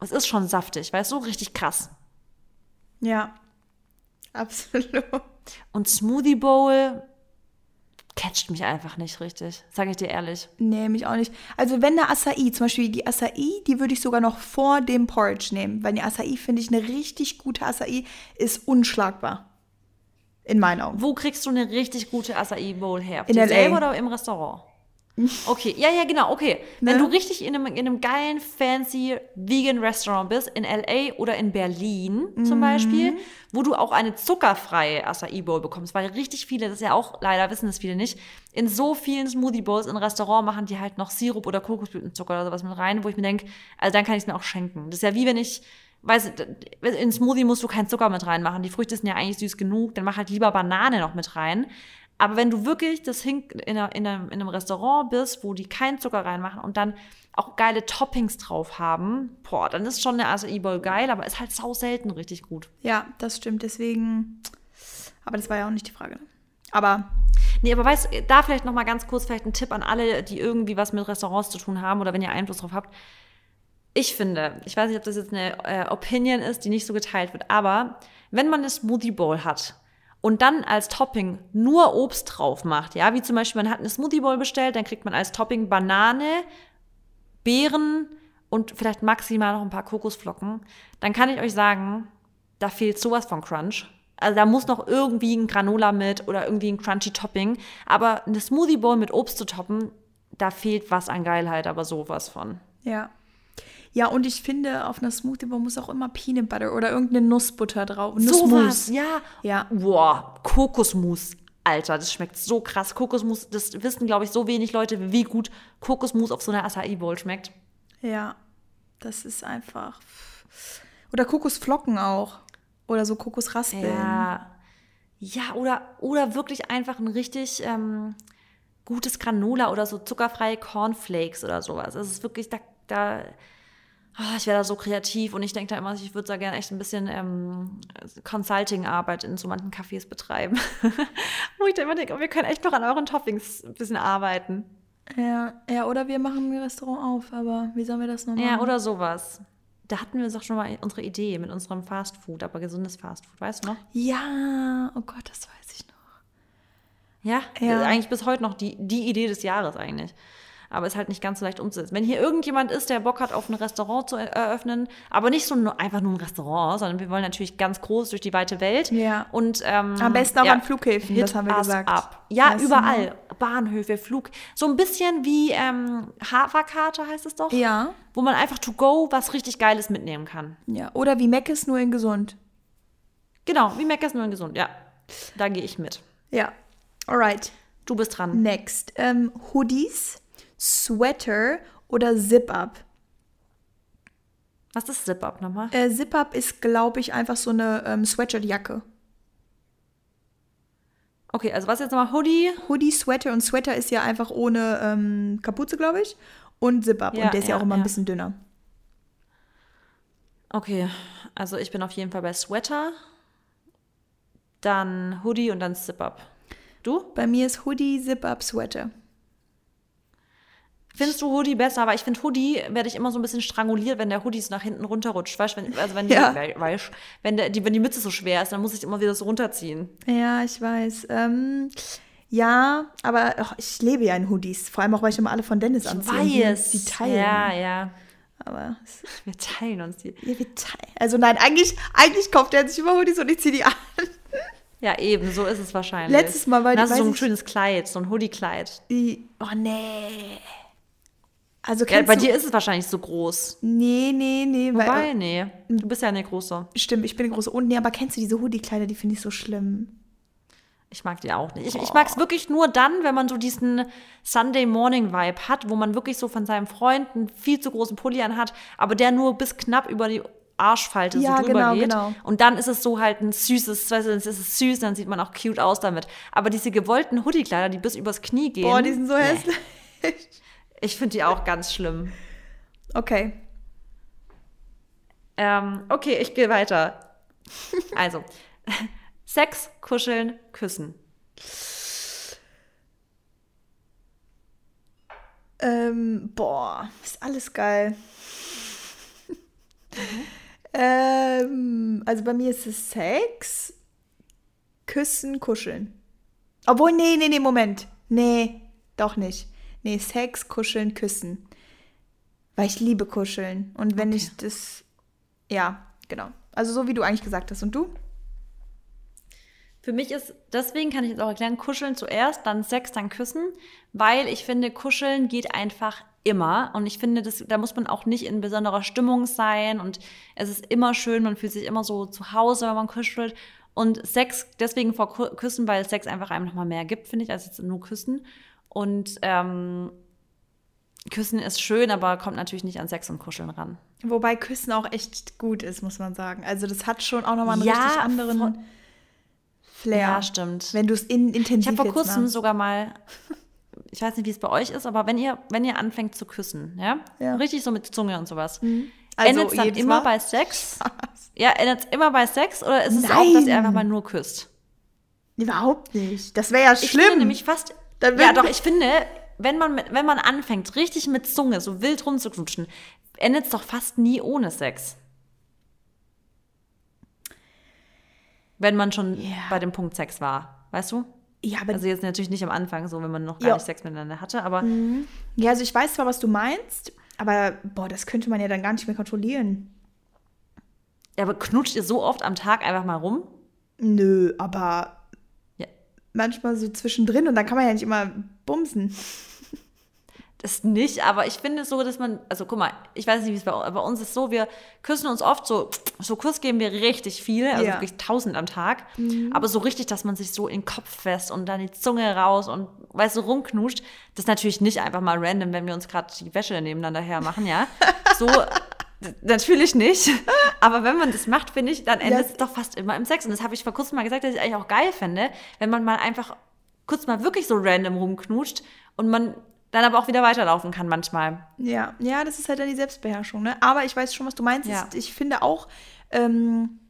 es ist schon saftig, weißt du, richtig krass. Ja, absolut. Und Smoothie Bowl catcht mich einfach nicht richtig, sage ich dir ehrlich. Nee, mich auch nicht. Also wenn der Acai, zum Beispiel die Acai, die würde ich sogar noch vor dem Porridge nehmen, weil die Acai finde ich eine richtig gute Acai ist unschlagbar. In meinen Augen. Wo kriegst du eine richtig gute Acai Bowl her? In LA. selber oder im Restaurant? Okay, ja, ja, genau, okay. Wenn ne? du richtig in einem, in einem geilen, fancy Vegan Restaurant bist, in LA oder in Berlin mhm. zum Beispiel, wo du auch eine zuckerfreie Acai Bowl bekommst, weil richtig viele, das ist ja auch, leider wissen das viele nicht, in so vielen Smoothie Bowls in Restaurant machen die halt noch Sirup oder Kokosblütenzucker oder sowas mit rein, wo ich mir denke, also dann kann ich es mir auch schenken. Das ist ja wie wenn ich, weiß, in Smoothie musst du keinen Zucker mit reinmachen. Die Früchte sind ja eigentlich süß genug, dann mach halt lieber Banane noch mit rein. Aber wenn du wirklich das in, einer, in, einem, in einem Restaurant bist, wo die keinen Zucker reinmachen und dann auch geile Toppings drauf haben, boah, dann ist schon eine Acai Bowl geil, aber ist halt sau selten richtig gut. Ja, das stimmt. Deswegen, aber das war ja auch nicht die Frage. Aber Nee, aber weißt da vielleicht noch mal ganz kurz vielleicht ein Tipp an alle, die irgendwie was mit Restaurants zu tun haben oder wenn ihr Einfluss drauf habt. Ich finde, ich weiß nicht, ob das jetzt eine äh, Opinion ist, die nicht so geteilt wird, aber wenn man eine Smoothie Bowl hat und dann als Topping nur Obst drauf macht, ja, wie zum Beispiel man hat eine Smoothie Bowl bestellt, dann kriegt man als Topping Banane, Beeren und vielleicht maximal noch ein paar Kokosflocken, dann kann ich euch sagen, da fehlt sowas von Crunch. Also da muss noch irgendwie ein Granola mit oder irgendwie ein crunchy Topping. Aber eine Smoothie Bowl mit Obst zu toppen, da fehlt was an Geilheit, aber sowas von. Ja. Ja, und ich finde, auf einer Smoothie Bowl muss auch immer Peanut Butter oder irgendeine Nussbutter drauf. Nussmus. So ja. Ja. Boah, Kokosmus. Alter, das schmeckt so krass. Kokosmus, das wissen, glaube ich, so wenig Leute, wie gut Kokosmus auf so einer Acai Bowl schmeckt. Ja. Das ist einfach. Oder Kokosflocken auch. Oder so Kokosraspeln. Ja. Ja, oder, oder wirklich einfach ein richtig ähm, gutes Granola oder so zuckerfreie Cornflakes oder sowas. Das ist wirklich, da, da oh, ich wäre da so kreativ und ich denke da immer, ich würde da gerne echt ein bisschen ähm, Consulting-Arbeit in so manchen Cafés betreiben. *laughs* Wo ich da immer denke, oh, wir können echt noch an euren Toppings ein bisschen arbeiten. Ja, ja, oder wir machen ein Restaurant auf, aber wie sollen wir das noch machen? Ja, oder sowas. Da hatten wir doch schon mal unsere Idee mit unserem Fast Food, aber gesundes Fast Food, weißt du noch? Ja, oh Gott, das weiß ich noch. Ja, Ja. eigentlich bis heute noch die, die Idee des Jahres eigentlich. Aber ist halt nicht ganz so leicht umzusetzen. Wenn hier irgendjemand ist, der Bock hat, auf ein Restaurant zu eröffnen, aber nicht so nur, einfach nur ein Restaurant, sondern wir wollen natürlich ganz groß durch die weite Welt. Ja. Und ähm, Am besten auch ja, an Flughäfen, das haben wir gesagt. Up. Ja, du überall. Bahnhöfe, Flug. So ein bisschen wie ähm, Haferkarte heißt es doch. Ja. Wo man einfach to go was richtig Geiles mitnehmen kann. Ja, oder wie Meckes nur in gesund. Genau, wie Meckers nur in gesund. Ja, da gehe ich mit. Ja. Alright. Du bist dran. Next. Ähm, Hoodies, Sweater oder Zip-Up. Was ist Zip-Up nochmal? Äh, Zip-Up ist, glaube ich, einfach so eine ähm, Sweatshirt-Jacke. Okay, also was jetzt nochmal? Hoodie? Hoodie, Sweater und Sweater ist ja einfach ohne ähm, Kapuze, glaube ich. Und Zip-Up. Ja, und der ist ja, ja, auch immer ja. ein bisschen dünner. Okay, also ich bin auf jeden Fall bei Sweater, dann Hoodie und dann Zip-Up. Du? Bei mir ist Hoodie, Zip-Up, Sweater. Findest du Hoodie besser? Aber ich finde Hoodie werde ich immer so ein bisschen stranguliert, wenn der Hoodie so nach hinten runterrutscht. Weißt du, wenn, also wenn, Ja. die, wei- weißt, wenn, der, die, wenn die Mütze so schwer ist, dann muss ich immer wieder so runterziehen. Ja, ich weiß. Ähm, ja, aber ach, ich lebe ja in Hoodies. Vor allem auch, weil ich immer alle von Dennis anziehe. und Die teilen. Ja, ja. Aber *laughs* Wir teilen uns die. ja, wir teilen. Also nein, eigentlich, eigentlich kauft er sich immer Hoodies und ich ziehe die an. *laughs* Ja, eben, so ist es wahrscheinlich. Letztes Mal war die- hast du so weiß ein ich- schönes Kleid, so ein Hoodie-Kleid. Die, oh nee. Also Ja, bei dir ist es wahrscheinlich so groß. Nee, nee, nee. Weil, Wobei, nee. Du bist ja eine große. Stimmt, ich bin eine große. Und nee, aber kennst du diese Hoodie-Kleider, die finde ich so schlimm. Ich mag die auch nicht. Ich, ich mag es wirklich nur dann, wenn man so diesen Sunday Morning Vibe hat, wo man wirklich so von seinem Freund einen viel zu großen Pulli anhat, aber der nur bis knapp über die Arschfalte Ja, so drüber genau, geht. genau. Und dann ist es so halt ein süßes, weißt du, es ist süß, dann sieht man auch cute aus damit. Aber diese gewollten Hoodie-Kleider, die bis übers Knie gehen. Boah, die sind so nee. hässlich. Ich finde die auch ganz schlimm. Okay. Ähm, okay, ich gehe weiter. Also, *laughs* Sex, kuscheln, küssen. Ähm, boah, ist alles geil. ähm, also bei mir ist es Sex, Küssen, Kuscheln. Obwohl, nee, nee, nee, Moment. Nee, doch nicht. Nee, Sex, Kuscheln, Küssen. Weil ich liebe Kuscheln. Und wenn Okay. ich das. Ja, genau. Also so wie du eigentlich gesagt hast. Und du? Für mich ist, deswegen kann ich jetzt auch erklären, Kuscheln zuerst, dann Sex, dann Küssen, weil ich finde, Kuscheln geht einfach immer. Und ich finde, das, da muss man auch nicht in besonderer Stimmung sein. Und es ist immer schön, man fühlt sich immer so zu Hause, wenn man kuschelt. Und Sex deswegen vor Küssen, weil Sex einfach einem nochmal mehr gibt, finde ich, als jetzt nur Küssen. Und ähm, Küssen ist schön, aber kommt natürlich nicht an Sex und Kuscheln ran. Wobei Küssen auch echt gut ist, muss man sagen. Also das hat schon auch nochmal einen Ja, richtig anderen voll- Flair. Ja, stimmt. Wenn du es in, intensiv Ich habe vor kurzem machst. sogar mal, ich weiß nicht, wie es bei euch ist, aber wenn ihr, wenn ihr anfängt zu küssen, ja, Ja. richtig so mit Zunge und sowas, Also endet es dann immer Mal? bei Sex? *laughs* Ja, endet es immer bei Sex oder ist es auch, dass ihr Nein. einfach mal nur küsst? Überhaupt nicht. Das wäre ja Ich schlimm. finde nämlich fast, Dann ja doch, ich finde, wenn man, wenn man anfängt, richtig mit Zunge so wild rumzuknutschen, endet es doch fast nie ohne Sex. Wenn man schon Ja. bei dem Punkt Sex war, weißt du? ja, aber Also jetzt natürlich nicht am Anfang, so wenn man noch gar Ja. nicht Sex miteinander hatte, aber ja, also ich weiß zwar, was du meinst, aber boah, das könnte man ja dann gar nicht mehr kontrollieren. Ja, aber knutscht ihr so oft am Tag einfach mal rum? Nö, aber. Manchmal so zwischendrin und dann kann man ja nicht immer bumsen. Das nicht, aber ich finde so, dass man, also guck mal, ich weiß nicht, wie es bei, bei uns ist so, wir küssen uns oft so, so Kuss geben wir richtig viel, also Ja. wirklich tausend am Tag, aber so richtig, dass man sich so in den Kopf fest und dann die Zunge raus und, weißt du, rumknuscht, das ist natürlich nicht einfach mal random, wenn wir uns gerade die Wäsche nebeneinander her machen, ja. *laughs* So, Natürlich nicht. *laughs* Aber wenn man das macht, finde ich, dann endet es doch fast immer im Sex. Und das habe ich vor kurzem mal gesagt, dass ich eigentlich auch geil finde, wenn man mal einfach kurz mal wirklich so random rumknutscht und man dann aber auch wieder weiterlaufen kann manchmal. Ja, ja, das ist halt dann die Selbstbeherrschung, ne? Aber ich weiß schon, was du meinst. Ja. Ich finde auch, ähm,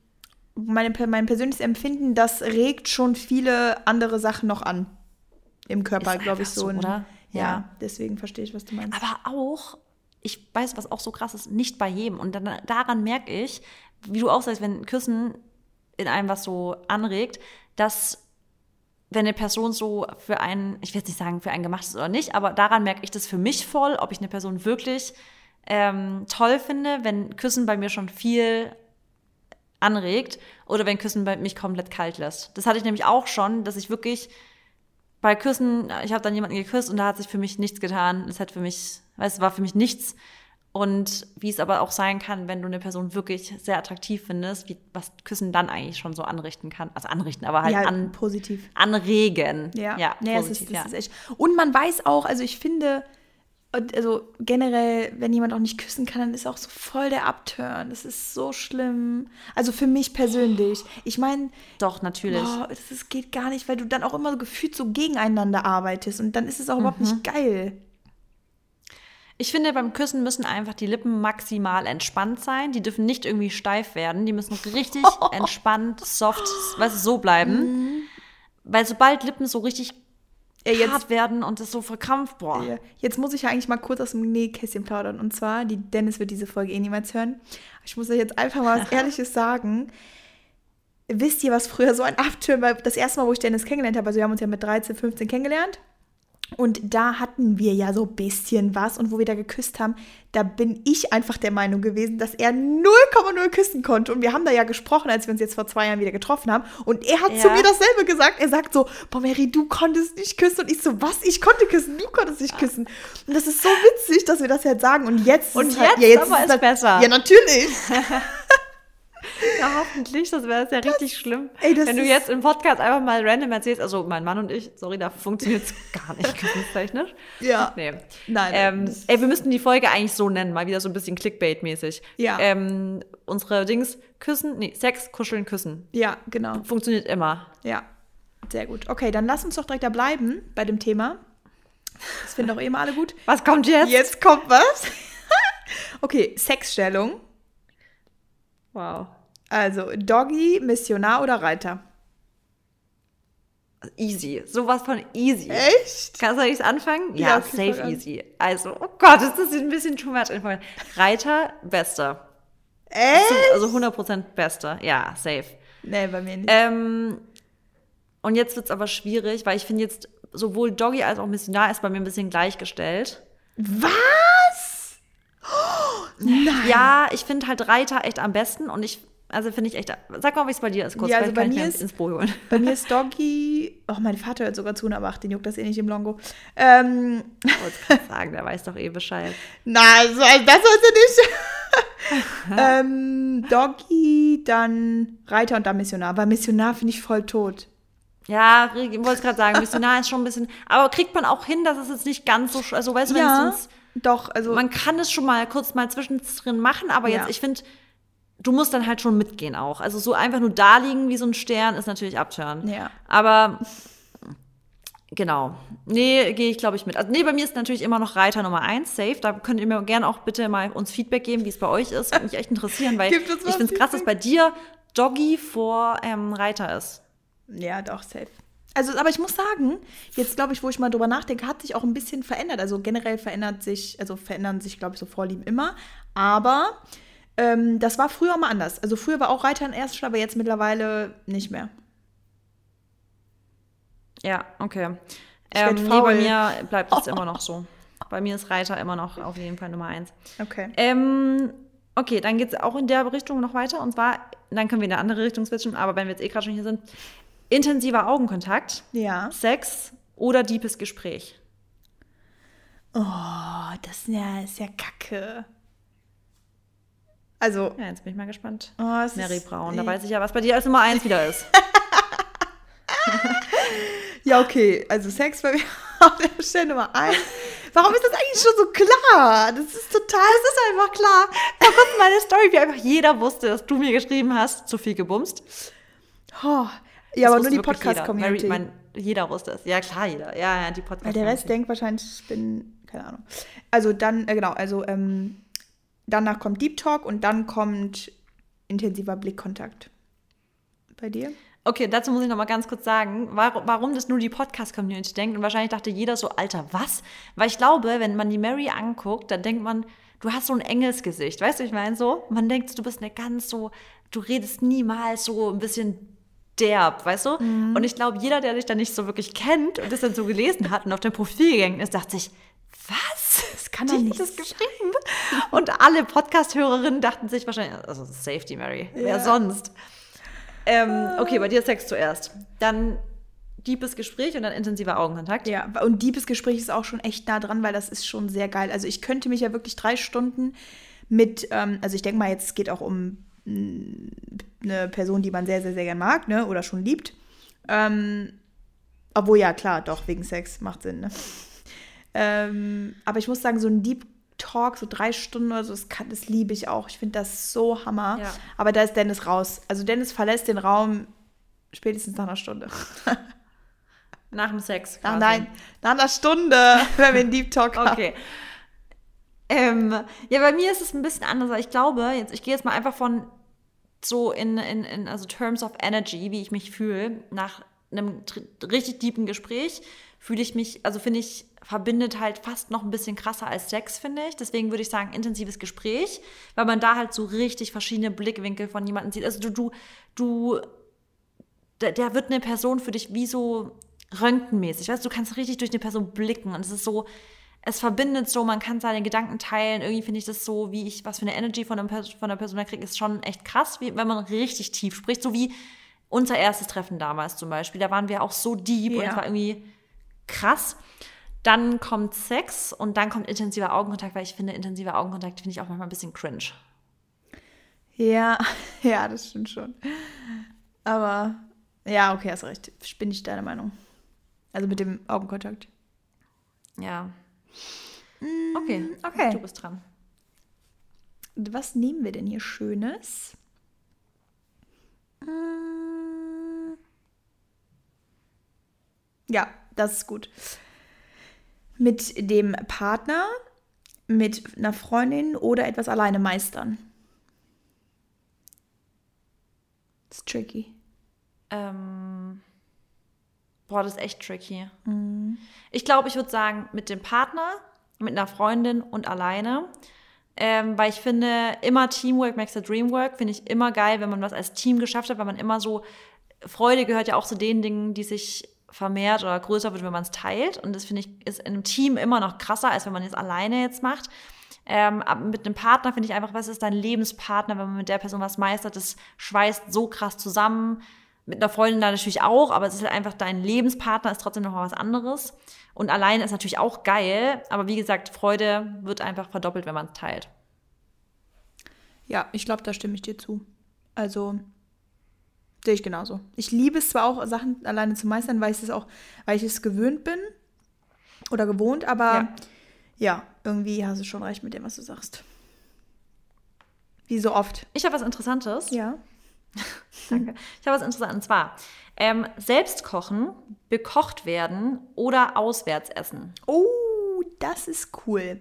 meine, mein persönliches Empfinden, das regt schon viele andere Sachen noch an. Im Körper, glaube ich, so. so oder? Ja, ja, deswegen verstehe ich, was du meinst. Aber auch, ich weiß, was auch so krass ist, nicht bei jedem. Und dann, daran merke ich, wie du auch sagst, wenn Küssen in einem was so anregt, dass wenn eine Person so für einen, ich will jetzt nicht sagen, für einen gemacht ist oder nicht, aber daran merke ich das für mich voll, ob ich eine Person wirklich ähm, toll finde, wenn Küssen bei mir schon viel anregt oder wenn Küssen bei mich komplett kalt lässt. Das hatte ich nämlich auch schon, dass ich wirklich bei Küssen, ich habe dann jemanden geküsst und da hat sich für mich nichts getan. Es hat für mich, es war für mich nichts. Und wie es aber auch sein kann, wenn du eine Person wirklich sehr attraktiv findest, wie, was Küssen dann eigentlich schon so anrichten kann. Also anrichten, aber halt ja, an, positiv. anregen. Ja, ja, nee, positiv, ist, ja. Ist Und man weiß auch, also ich finde, also generell, wenn jemand auch nicht küssen kann, dann ist auch so voll der Upturn. Das ist so schlimm. Also für mich persönlich. Ich meine. Doch, natürlich. Boah, das ist, geht gar nicht, weil du dann auch immer so gefühlt so gegeneinander arbeitest und dann ist es auch mhm. überhaupt nicht mhm. geil. Ich finde, beim Küssen müssen einfach die Lippen maximal entspannt sein. Die dürfen nicht irgendwie steif werden. Die müssen richtig *laughs* entspannt, soft, weißt du, so bleiben. Mhm. Weil sobald Lippen so richtig ja, jetzt, hart werden und das so verkrampft, boah. Ja. Jetzt muss ich ja eigentlich mal kurz aus dem Nähkästchen plaudern. Und zwar, die Dennis wird diese Folge eh niemals hören. Ich muss euch jetzt einfach mal was *laughs* Ehrliches sagen. Wisst ihr, was früher so ein Abtürm war? Das erste Mal, wo ich Dennis kennengelernt habe, also wir haben uns ja mit 13, 15 kennengelernt. Und da hatten wir ja so ein bisschen was und wo wir da geküsst haben, da bin ich einfach der Meinung gewesen, dass er 0,0 küssen konnte. Und wir haben da ja gesprochen, als wir uns jetzt vor zwei Jahren wieder getroffen haben. Und er hat ja. zu mir dasselbe gesagt. Er sagt so, boah Mary, du konntest nicht küssen. Und ich so, was? Ich konnte küssen, du konntest nicht küssen. Und das ist so witzig, dass wir das jetzt sagen. Und jetzt und ist halt- jetzt, halt, ja, jetzt aber ist es besser. Ja, natürlich. *laughs* Ja, hoffentlich. Das wäre ja richtig schlimm. Ey, Wenn du jetzt im Podcast einfach mal random erzählst, also mein Mann und ich, sorry, da funktioniert es *laughs* gar nicht küssenstechnisch. Ja. Nee. Nein. Ähm, ey, wir müssten die Folge eigentlich so nennen, mal wieder so ein bisschen Clickbait-mäßig. Ja. Ähm, unsere Dings, küssen, nee, Sex, kuscheln, küssen. Ja, genau. Funktioniert immer. Ja. Sehr gut. Okay, dann lass uns doch direkt da bleiben bei dem Thema. Das finden doch *laughs* eh mal alle gut. Was kommt jetzt? Jetzt kommt was. *laughs* okay, Sexstellung. Wow. Also Doggy, Missionar oder Reiter? Easy. Sowas von easy. Echt? Kannst du nicht anfangen? Ja, ja safe easy. Also, oh Gott, ist das ein bisschen too much information. Reiter, bester. Echt? Also 100% bester. Ja, safe. Nee, bei mir nicht. Ähm, und jetzt wird es aber schwierig, weil ich finde jetzt sowohl Doggy als auch Missionar ist bei mir ein bisschen gleichgestellt. Was? Nein. Ja, ich finde halt Reiter echt am besten und ich also finde ich echt. Sag mal, wie es bei dir ist, kurz. Ja, also bei mir, ist, ins Boot holen. *laughs* bei mir ist Doggy. Oh, mein Vater hört sogar zu, aber ach, den juckt das eh nicht im Longo. Ähm, ich wollte sagen, der weiß doch eh Bescheid. *laughs* Na, also, also das weißt du nicht. *laughs* ähm, Doggy, dann Reiter und dann Missionar. Aber Missionar finde ich voll tot. Ja, ich wollte es gerade sagen, Missionar ist schon ein bisschen. Aber kriegt man auch hin, dass es jetzt nicht ganz so. Also, weißt du, ja, wenn es. Doch, also. Man kann es schon mal kurz mal zwischendrin machen, aber ja. jetzt, ich finde du musst dann halt schon mitgehen auch. Also so einfach nur da liegen wie so ein Stern ist natürlich abtören. Ja. Aber genau. Nee, gehe ich glaube ich mit. Also nee, bei mir ist natürlich immer noch Reiter Nummer eins, safe. Da könnt ihr mir gerne auch bitte mal uns Feedback geben, wie es bei euch ist. Würde mich echt interessieren, weil ich finde es krass, dass bei dir Doggy vor ähm, Reiter ist. Ja, doch, safe. Also, aber ich muss sagen, jetzt glaube ich, wo ich mal drüber nachdenke, hat sich auch ein bisschen verändert. Also generell verändert sich, also verändern sich, glaube ich, so Vorlieben immer. Aber ähm, das war früher mal anders. Also früher war auch Reiter ein Erstschlag, aber jetzt mittlerweile nicht mehr. Ja, okay. Ähm, nee, bei mir bleibt es oh. immer noch so. *laughs* Bei mir ist Reiter immer noch auf jeden Fall Nummer eins. Okay. Ähm, okay, dann geht es auch in der Richtung noch weiter. Und zwar, dann können wir in eine andere Richtung switchen, aber wenn wir jetzt eh gerade schon hier sind, intensiver Augenkontakt, ja. Sex oder deepes Gespräch. Oh, das ist ja, ist ja kacke. Also. Ja, jetzt bin ich mal gespannt. Oh, Mary Braun, da weiß ich ja, was bei dir als Nummer eins wieder ist. *laughs* Ja, okay. Also Sex bei mir *laughs* auf der Stelle Nummer eins. Warum ist das eigentlich schon so klar? Das ist total. Das ist einfach klar. Da kommt meine Story, wie einfach jeder wusste, dass du mir geschrieben hast, zu viel gebumst. Oh. Ja, das aber nur die Podcast-Community. Jeder wusste es. Ja, klar, jeder. Ja, ja, die podcast Weil der Rest denkt wahrscheinlich, ich bin, keine Ahnung. Also dann, äh, genau, also ähm, danach kommt Deep Talk und dann kommt intensiver Blickkontakt. Bei dir? Okay, dazu muss ich noch mal ganz kurz sagen, warum, warum das nur die Podcast-Community denkt. Und wahrscheinlich dachte jeder so, Alter, was? Weil ich glaube, wenn man die Mary anguckt, dann denkt man, du hast so ein Engelsgesicht. Weißt du, ich meine so? Man denkt, du bist eine ganz so, du redest niemals so ein bisschen derb, weißt du? Mhm. Und ich glaube, jeder, der dich dann nicht so wirklich kennt und das dann so gelesen hat und auf dein Profil gegangen ist, dachte sich, was? *laughs* Das kann doch nicht das geschrieben. Und alle Podcast-Hörerinnen dachten sich wahrscheinlich, also Safety Mary, ja. wer sonst? Ähm, okay, bei dir Sex zuerst. Dann deepes Gespräch und dann intensiver Augenkontakt. Ja, und deepes Gespräch ist auch schon echt nah dran, weil das ist schon sehr geil. Also ich könnte mich ja wirklich drei Stunden mit, ähm, also ich denke mal, jetzt es geht auch um eine Person, die man sehr, sehr, sehr gern mag, ne, oder schon liebt. Ähm, obwohl ja, klar, doch, wegen Sex macht Sinn, ne? ähm, aber ich muss sagen, so ein Deep Talk, so drei Stunden oder so, das, kann, das liebe ich auch. Ich finde das so Hammer. Ja. Aber da ist Dennis raus. Also Dennis verlässt den Raum spätestens nach einer Stunde. *laughs* Nach dem Sex. Ach, nein, nach einer Stunde, *laughs* wenn wir einen Deep Talk haben. Okay. Ähm, ja, bei mir ist es ein bisschen anders. Ich glaube, jetzt, ich gehe jetzt mal einfach von so in, in, in also Terms of Energy, wie ich mich fühle, nach einem richtig tiefen Gespräch, fühle ich mich, also finde ich, verbindet halt fast noch ein bisschen krasser als Sex, finde ich. Deswegen würde ich sagen, intensives Gespräch, weil man da halt so richtig verschiedene Blickwinkel von jemandem sieht. Also du, du, du, der, der wird eine Person für dich wie so röntgenmäßig. Weißt du, du kannst richtig durch eine Person blicken und es ist so, es verbindet so, man kann seine Gedanken teilen. Irgendwie finde ich das so, wie ich, was für eine Energy von, einem, von einer Person kriege, ist schon echt krass, wie, wenn man richtig tief spricht. So wie unser erstes Treffen damals zum Beispiel. Da waren wir auch so deep ja. und es war irgendwie krass. Dann kommt Sex und dann kommt intensiver Augenkontakt, weil ich finde, intensiver Augenkontakt finde ich auch manchmal ein bisschen cringe. Ja, *laughs* ja, das stimmt schon. Aber ja, okay, hast recht. Bin ich deiner Meinung. Also mit dem Augenkontakt. Ja. Mm, okay, okay. Du bist dran. Was nehmen wir denn hier Schönes? Mm. Ja, das ist gut mit dem Partner, mit einer Freundin oder etwas alleine meistern? Das ist tricky. Ähm, boah, das ist echt tricky. Mhm. Ich glaube, ich würde sagen, mit dem Partner, mit einer Freundin und alleine. Ähm, weil ich finde, immer Teamwork makes the dream work. Finde ich immer geil, wenn man was als Team geschafft hat, weil man immer so, Freude gehört ja auch zu den Dingen, die sich vermehrt oder größer wird, wenn man es teilt. Und das finde ich ist in einem Team immer noch krasser, als wenn man es alleine jetzt macht. Ähm, mit einem Partner finde ich einfach, was ist dein Lebenspartner, wenn man mit der Person was meistert, das schweißt so krass zusammen. Mit einer Freundin da natürlich auch, aber es ist halt einfach dein Lebenspartner, ist trotzdem noch mal was anderes. Und alleine ist natürlich auch geil, aber wie gesagt, Freude wird einfach verdoppelt, wenn man es teilt. Ja, ich glaube, da stimme ich dir zu. Also Sehe ich genauso. Ich liebe es zwar auch, Sachen alleine zu meistern, weil ich es auch, weil ich es gewöhnt bin oder gewohnt, aber ja, ja irgendwie hast du schon recht mit dem, was du sagst. Wie so oft. Ich habe was Interessantes. Ja. *laughs* Danke. Ich habe was Interessantes. Und zwar ähm, selbst kochen, bekocht werden oder auswärts essen. Oh, das ist cool.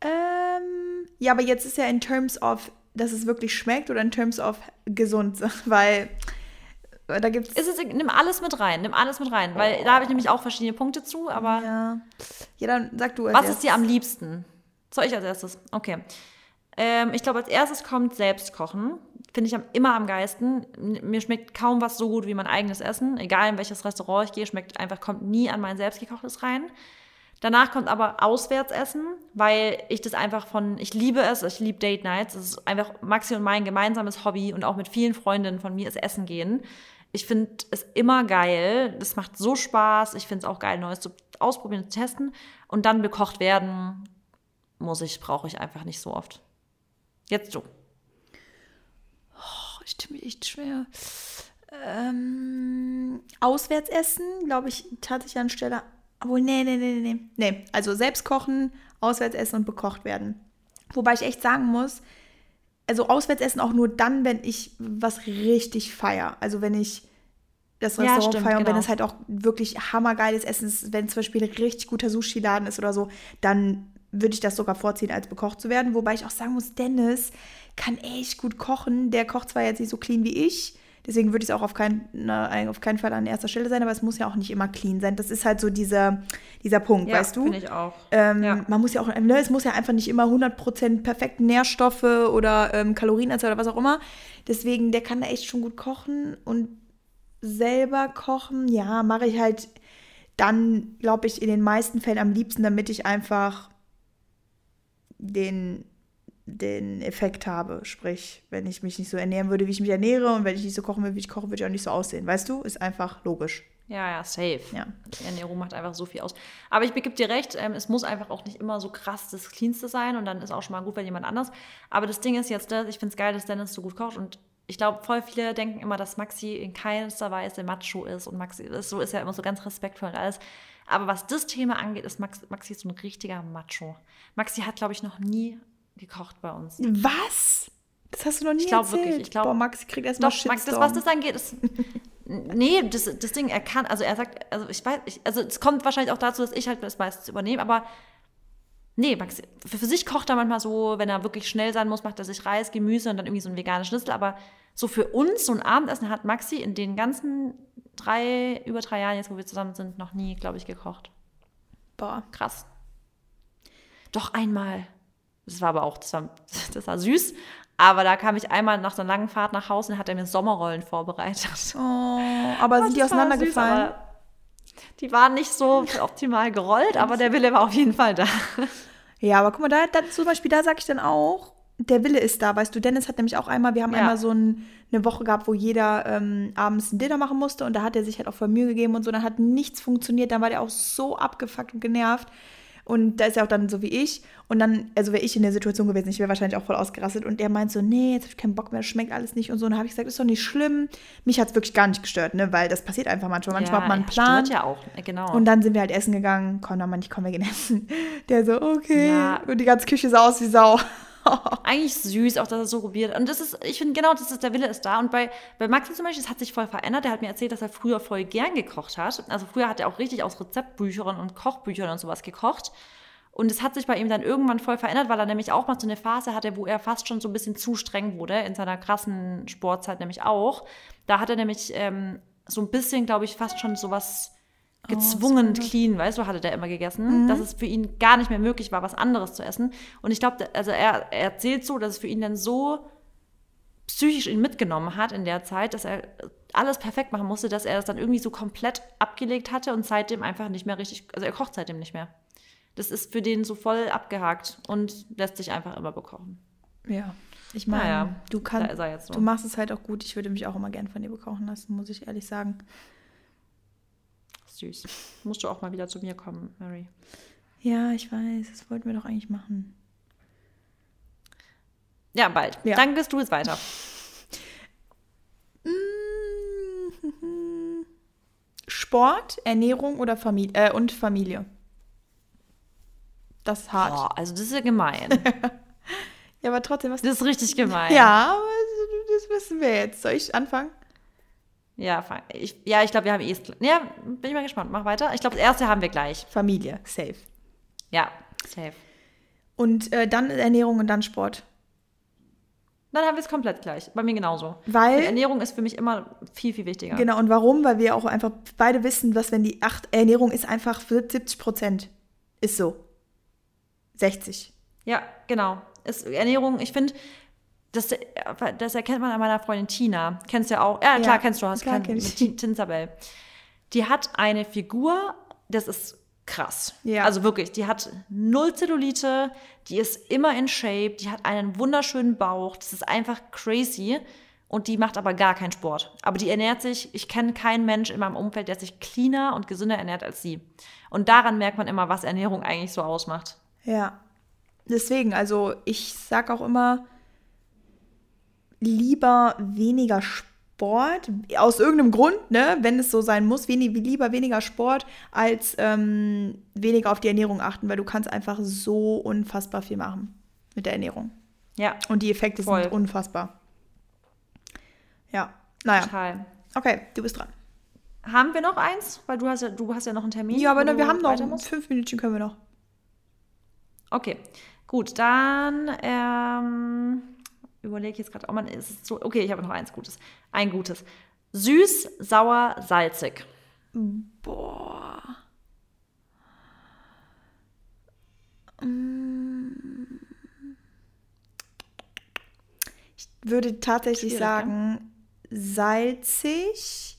Ähm, ja, aber jetzt ist ja in terms of dass es wirklich schmeckt oder in terms of gesund, *laughs* weil äh, da gibt's. Ist es, nimm alles mit rein, nimm alles mit rein, weil oh. da habe ich nämlich auch verschiedene Punkte zu, aber. Ja, ja dann sag du als Was erstes. ist dir am liebsten? Soll ich als erstes? Okay. Ähm, ich glaube, als erstes kommt Selbstkochen. Finde ich immer am geisten. Mir schmeckt kaum was so gut wie mein eigenes Essen. Egal in welches Restaurant ich gehe, schmeckt einfach, kommt nie an mein selbstgekochtes rein. Danach kommt aber Auswärtsessen, weil ich das einfach von, ich liebe es, ich liebe Date Nights. Es ist einfach Maxi und mein gemeinsames Hobby und auch mit vielen Freundinnen von mir ist Essen gehen. Ich finde es immer geil. Das macht so Spaß. Ich finde es auch geil, Neues zu ausprobieren, zu testen. Und dann bekocht werden, muss ich, brauche ich einfach nicht so oft. Jetzt du. Oh, ich tue mich echt schwer. Ähm, Auswärtsessen, glaube ich, tatsächlich anstelle. Obwohl, nee, nee, nee, nee. Nee, also selbst kochen, Auswärtsessen und bekocht werden. Wobei ich echt sagen muss, also Auswärtsessen auch nur dann, wenn ich was richtig feier. Also wenn ich das Ja, Restaurant stimmt, feier und wenn genau. es halt auch wirklich hammergeiles Essen ist, wenn zum Beispiel ein richtig guter Sushi-Laden ist oder so, dann würde ich das sogar vorziehen, als bekocht zu werden. Wobei ich auch sagen muss, Dennis kann echt gut kochen. Der kocht zwar jetzt nicht so clean wie ich, deswegen würde ich es auch auf, kein, na, auf keinen Fall an erster Stelle sein, aber es muss ja auch nicht immer clean sein. Das ist halt so dieser, dieser Punkt, Ja, weißt du? finde ich auch. Ähm, Ja. Man muss ja auch, ne, es muss ja einfach nicht immer 100% perfekte Nährstoffe oder ähm, Kalorienanzahl oder was auch immer. Deswegen, der kann da echt schon gut kochen und selber kochen, ja, mache ich halt dann, glaube ich, in den meisten Fällen am liebsten, damit ich einfach den, den Effekt habe. Sprich, wenn ich mich nicht so ernähren würde, wie ich mich ernähre und wenn ich nicht so kochen würde, wie ich koche, würde ich auch nicht so aussehen. Weißt du? Ist einfach logisch. Ja, ja, safe. Ja. Die Ernährung macht einfach so viel aus. Aber ich gebe dir recht, ähm, es muss einfach auch nicht immer so krass das Cleanste sein und dann ist auch schon mal gut, wenn jemand anders. Aber das Ding ist jetzt, das, ich finde es geil, dass Dennis so gut kocht und ich glaube, voll viele denken immer, dass Maxi in keinster Weise Macho ist und Maxi ist, so ist ja immer so ganz respektvoll und alles. Aber was das Thema angeht, ist Max, Maxi so ein richtiger Macho. Maxi hat, glaube ich, noch nie gekocht bei uns. Was? Das hast du noch nie Ich glaub erzählt. wirklich, ich glaub- Boah, Max kriegt erstmal Doch, Max, das, Shitstorm. was das angeht, ist. *laughs* Nee, das, das Ding, er kann, also er sagt, also ich weiß, ich, also es kommt wahrscheinlich auch dazu, dass ich halt das meistens übernehme, aber nee, Max, für, für sich kocht er manchmal so, wenn er wirklich schnell sein muss, macht er sich Reis, Gemüse und dann irgendwie so ein veganes Schnitzel, aber so für uns, so ein Abendessen hat Maxi in den ganzen drei, über drei Jahren jetzt, wo wir zusammen sind, noch nie, glaube ich, gekocht. Boah. Krass. Doch einmal. Das war aber auch, war, *laughs* das war süß. Aber da kam ich einmal nach so einer langen Fahrt nach Hause und hat er mir Sommerrollen vorbereitet. Oh, aber sind die auseinandergefallen? süß, die waren nicht so optimal gerollt, aber der Wille war auf jeden Fall da. ja, aber guck mal, da, da zum Beispiel, da sag ich dann auch, der Wille ist da, weißt du. Dennis hat nämlich auch einmal, wir haben Ja. einmal so ein, eine Woche gehabt, wo jeder ähm, abends ein Dinner machen musste und da hat er sich halt auch voll Mühe gegeben und so, dann hat nichts funktioniert, dann war der auch so abgefuckt und genervt. Und da ist er auch dann so wie ich. Und dann, also wäre ich in der Situation gewesen, ich wäre wahrscheinlich auch voll ausgerastet. Und der meint so, nee, jetzt habe ich keinen Bock mehr, schmeckt alles nicht. Und so, und dann habe ich gesagt, ist doch nicht schlimm. Mich hat es wirklich gar nicht gestört, ne? Weil das passiert einfach manchmal. Manchmal hat man einen ja, Plan. Stört ja auch, genau. Und dann sind wir halt essen gegangen. Komm, dann ich komm, wir gehen *laughs* essen. Der so, okay. Ja. Und die ganze Küche sah aus wie Sau. *laughs* Eigentlich süß, auch dass er so probiert. Und das ist, ich finde genau, das ist, der Wille ist da. Und bei, bei Maxi zum Beispiel, das hat sich voll verändert. Der hat mir erzählt, dass er früher voll gern gekocht hat. Also früher hat er auch richtig aus Rezeptbüchern und Kochbüchern und sowas gekocht. Und es hat sich bei ihm dann irgendwann voll verändert, weil er nämlich auch mal so eine Phase hatte, wo er fast schon so ein bisschen zu streng wurde, in seiner krassen Sportzeit nämlich auch. Da hat er nämlich ähm, so ein bisschen, glaube ich, fast schon sowas gezwungen clean, weißt du, hatte der immer gegessen, dass es für ihn gar nicht mehr möglich war, was anderes zu essen. Und ich glaube, also er, er erzählt so, dass es für ihn dann so psychisch ihn mitgenommen hat in der Zeit, dass er alles perfekt machen musste, dass er es dann irgendwie so komplett abgelegt hatte und seitdem einfach nicht mehr richtig, also er kocht seitdem nicht mehr. Das ist für den so voll abgehakt und lässt sich einfach immer bekochen. Ja. Ich meine, Naja, du kannst, so. du machst es halt auch gut. Ich würde mich auch immer gern von dir bekochen lassen, muss ich ehrlich sagen. Süß. Musst du auch mal wieder zu mir kommen, Mary. Ja, ich weiß, das wollten wir doch eigentlich machen. Ja, bald. Ja. Dann bist du jetzt weiter. *laughs* Sport, Ernährung oder Familie äh, und Familie. Das ist hart. Boah, also das ist ja gemein. *laughs* Ja, aber trotzdem was. Das ist richtig gemein. Ja, aber das wissen wir jetzt. Soll ich anfangen? Ja, fang- ich, ja, ich glaube, wir haben eh. Ja, bin ich mal gespannt. Mach weiter. Ich glaube, das erste haben wir gleich. Familie, safe. Ja, safe. Und äh, dann Ernährung und dann Sport. Dann haben wir es komplett gleich. Bei mir genauso. Weil- Die Ernährung ist für mich immer viel, viel wichtiger. Genau, und warum? Weil wir auch einfach beide wissen, dass wenn die acht Ernährung ist einfach 70 Prozent. Ist so. 60. Ja, genau. Ist Ernährung, ich finde, das, das erkennt man an meiner Freundin Tina. Kennst du ja auch. Ja, klar, Ja, kennst du. Hast klar kenn, ich. mit. Die hat eine Figur, das ist krass. Ja. Also wirklich, die hat null Zellulite, die ist immer in Shape, die hat einen wunderschönen Bauch, das ist einfach crazy. Und die macht aber gar keinen Sport. Aber die ernährt sich, ich kenne keinen Mensch in meinem Umfeld, der sich cleaner und gesünder ernährt als sie. Und daran merkt man immer, was Ernährung eigentlich so ausmacht. Ja. Deswegen, also ich sag auch immer, lieber weniger Sport, aus irgendeinem Grund, ne, wenn es so sein muss, wenig, lieber weniger Sport als ähm, weniger auf die Ernährung achten, weil du kannst einfach so unfassbar viel machen mit der Ernährung. Ja. Und die Effekte Voll. sind unfassbar. Ja, naja. Total. Okay, du bist dran. Haben wir noch eins? Weil du hast ja, du hast ja noch einen Termin. Ja, aber ne, wir haben noch fünf Minuten können wir noch. Okay, gut, dann ähm, überlege ich jetzt gerade, oh man, ist es so, okay, ich habe noch eins Gutes. Ein Gutes. Süß, sauer, salzig. Boah. Ich würde tatsächlich Schwierig, sagen, salzig,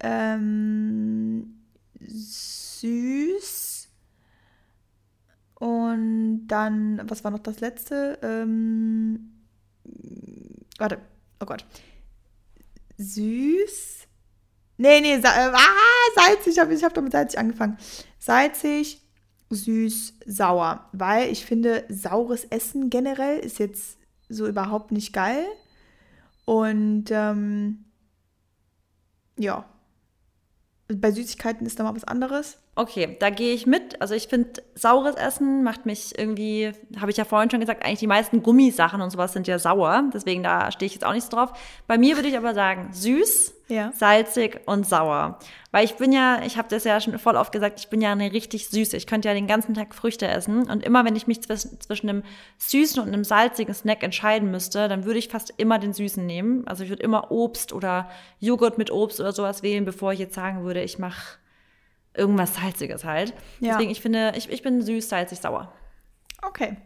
ähm, süß und dann, was war noch das letzte? Ähm, warte, oh Gott. Süß. Nee, nee, sa äh, ah, salzig. Ich habe ich hab doch mit salzig angefangen. Salzig, süß, sauer. Weil ich finde, saures Essen generell ist jetzt so überhaupt nicht geil. Und ähm, ja. Bei Süßigkeiten ist da mal was anderes. Okay, da gehe ich mit. Also ich finde, saures Essen macht mich irgendwie, habe ich ja vorhin schon gesagt, eigentlich die meisten Gummisachen und sowas sind ja sauer. Deswegen da stehe ich jetzt auch nicht so drauf. Bei mir würde ich aber sagen, süß, Ja. salzig und sauer. Weil ich bin ja, ich habe das ja schon voll oft gesagt, ich bin ja eine richtig süße. Ich könnte ja den ganzen Tag Früchte essen. Und immer wenn ich mich zwischen, zwischen einem süßen und einem salzigen Snack entscheiden müsste, dann würde ich fast immer den süßen nehmen. Also ich würde immer Obst oder Joghurt mit Obst oder sowas wählen, bevor ich jetzt sagen würde, ich mache irgendwas Salziges halt. Ja. Deswegen, ich finde, ich, ich bin süß, salzig, sauer. Okay.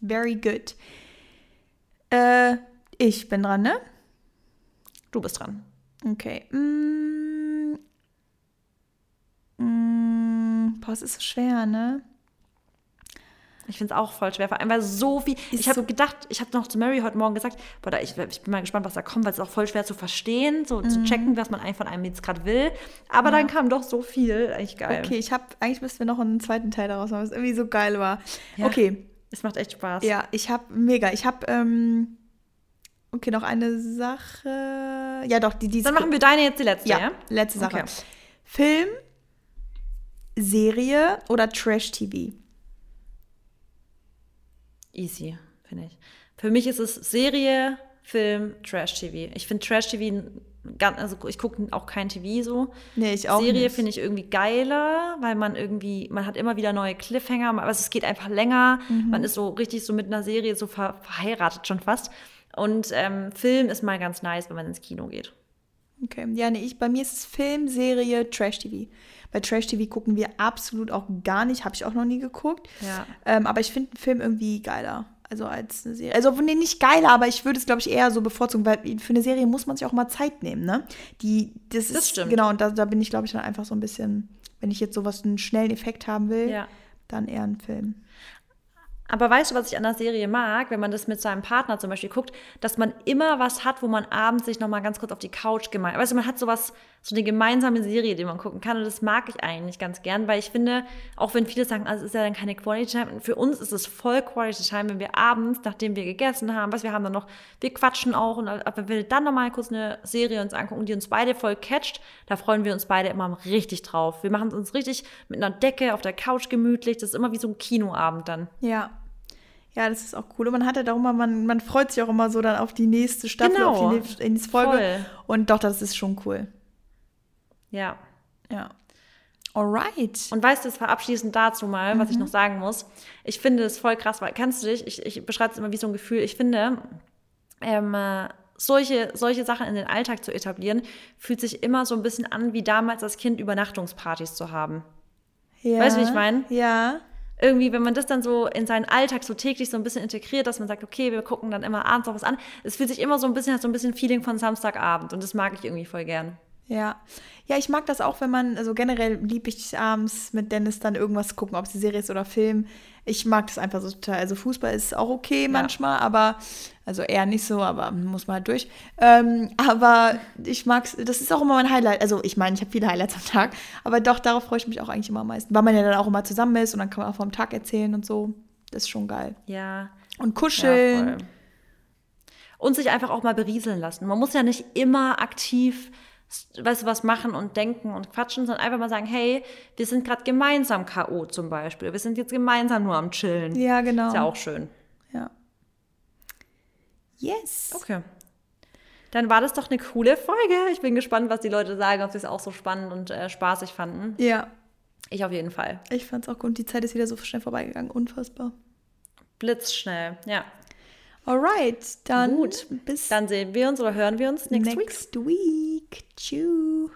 Very good. Äh, ich bin dran, ne? Du bist dran. Okay. Mm. Mm. Boah, es ist so schwer, ne? Ich finde es auch voll schwer, vor allem weil so viel. Ist ich habe so- gedacht, ich habe noch zu Mary heute Morgen gesagt, boah, da, ich, ich bin mal gespannt, was da kommt, weil es ist auch voll schwer zu verstehen, so Mhm. zu checken, was man eigentlich von einem jetzt gerade will. Aber dann kam doch so viel, eigentlich geil. Okay, ich habe eigentlich müssten wir noch einen zweiten Teil daraus machen, was irgendwie so geil war. Ja. Okay, Es macht echt Spaß. ja, ich habe mega. Ich habe ähm, okay noch eine Sache. Ja, doch die die Dann machen wir deine jetzt die letzte, ja? ja, letzte Sache. Okay. Film, Serie oder Trash TV? Easy, finde ich. Für mich ist es Serie, Film, Trash-TV. Ich finde Trash-TV, also ich gucke auch kein TV so. Nee, ich auch Serie finde ich irgendwie geiler, weil man irgendwie, man hat immer wieder neue Cliffhanger, aber es geht einfach länger. Mhm. Man ist so richtig so mit einer Serie so ver verheiratet schon fast. Und ähm, Film ist mal ganz nice, wenn man ins Kino geht. Okay, ja, nee, ich, bei mir ist es Film, Serie, Trash TV. Bei Trash TV gucken wir absolut auch gar nicht, habe ich auch noch nie geguckt. Ja. Ähm, aber ich finde einen Film irgendwie geiler. Also als eine Serie. Also nee, nicht geiler, aber ich würde es, glaube ich, eher so bevorzugen, weil für eine Serie muss man sich auch mal Zeit nehmen, ne? Die, das, Das ist, stimmt. Genau, und da, da bin ich, glaube ich, dann einfach so ein bisschen, wenn ich jetzt sowas, einen schnellen Effekt haben will, Ja. dann eher ein Film. Aber weißt du, was ich an der Serie mag, wenn man das mit seinem Partner zum Beispiel guckt, dass man immer was hat, wo man abends sich nochmal ganz kurz auf die Couch gemein. Weißt du, man hat sowas, so eine gemeinsame Serie, die man gucken kann. Und das mag ich eigentlich ganz gern, weil ich finde, auch wenn viele sagen, also es ist ja dann keine Quality Time, für uns ist es voll Quality Time, wenn wir abends, nachdem wir gegessen haben, was wir haben dann noch, wir quatschen auch und wenn wir dann nochmal kurz eine Serie uns angucken, die uns beide voll catcht, da freuen wir uns beide immer richtig drauf. Wir machen es uns richtig mit einer Decke auf der Couch gemütlich. Das ist immer wie so ein Kinoabend dann. Ja. Ja, das ist auch cool. Und man hat auch immer, man, man freut sich auch immer so dann auf die nächste Staffel, Genau. auf die nächste, nächste Folge. Voll. Und doch, das ist schon cool. Ja. Ja. Alright. Und weißt du, jetzt abschließend dazu mal, was ich noch sagen muss. Ich finde es voll krass, weil, kannst du dich, ich, ich beschreibe es immer wie so ein Gefühl, ich finde, ähm, äh, solche, solche Sachen in den Alltag zu etablieren, fühlt sich immer so ein bisschen an, wie damals als Kind Übernachtungspartys zu haben. Ja. Weißt du, wie ich mein? Ja. Irgendwie, wenn man das dann so in seinen Alltag so täglich so ein bisschen integriert, dass man sagt, okay, wir gucken dann immer abends noch was an. Es fühlt sich immer so ein bisschen, hat so ein bisschen Feeling von Samstagabend und das mag ich irgendwie voll gern. Ja. Ja, ich mag das auch, wenn man, also generell liebe ich abends mit Dennis dann irgendwas gucken, ob es Serie ist oder Film. Ich mag das einfach so total. Also Fußball ist auch okay manchmal, aber, also eher nicht so, aber muss man halt durch. Ähm, aber ich mag's, das ist auch immer mein Highlight. Also ich meine, ich habe viele Highlights am Tag, aber doch, darauf freue ich mich auch eigentlich immer am meisten. Weil man ja dann auch immer zusammen ist und dann kann man auch vom Tag erzählen und so. Das ist schon geil. Ja. Und Ja, kuscheln. voll. Und sich einfach auch mal berieseln lassen. Man muss ja nicht immer aktiv weißt du, was machen und denken und quatschen, sondern einfach mal sagen, hey, wir sind gerade gemeinsam K.O. zum Beispiel. Wir sind jetzt gemeinsam nur am Chillen. Ja, genau. Ist ja auch schön. Ja. Yes. Okay. Dann war das doch eine coole Folge. Ich bin gespannt, was die Leute sagen, ob sie es auch so spannend und äh, spaßig fanden. Ja. Ich auf jeden Fall. Ich fand es auch gut. Die Zeit ist wieder so schnell vorbeigegangen. Unfassbar. Blitzschnell, ja. Alright, dann Gut. bis Dann sehen wir uns oder hören wir uns next, week. next week. Tschüss.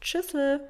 Tschüssel.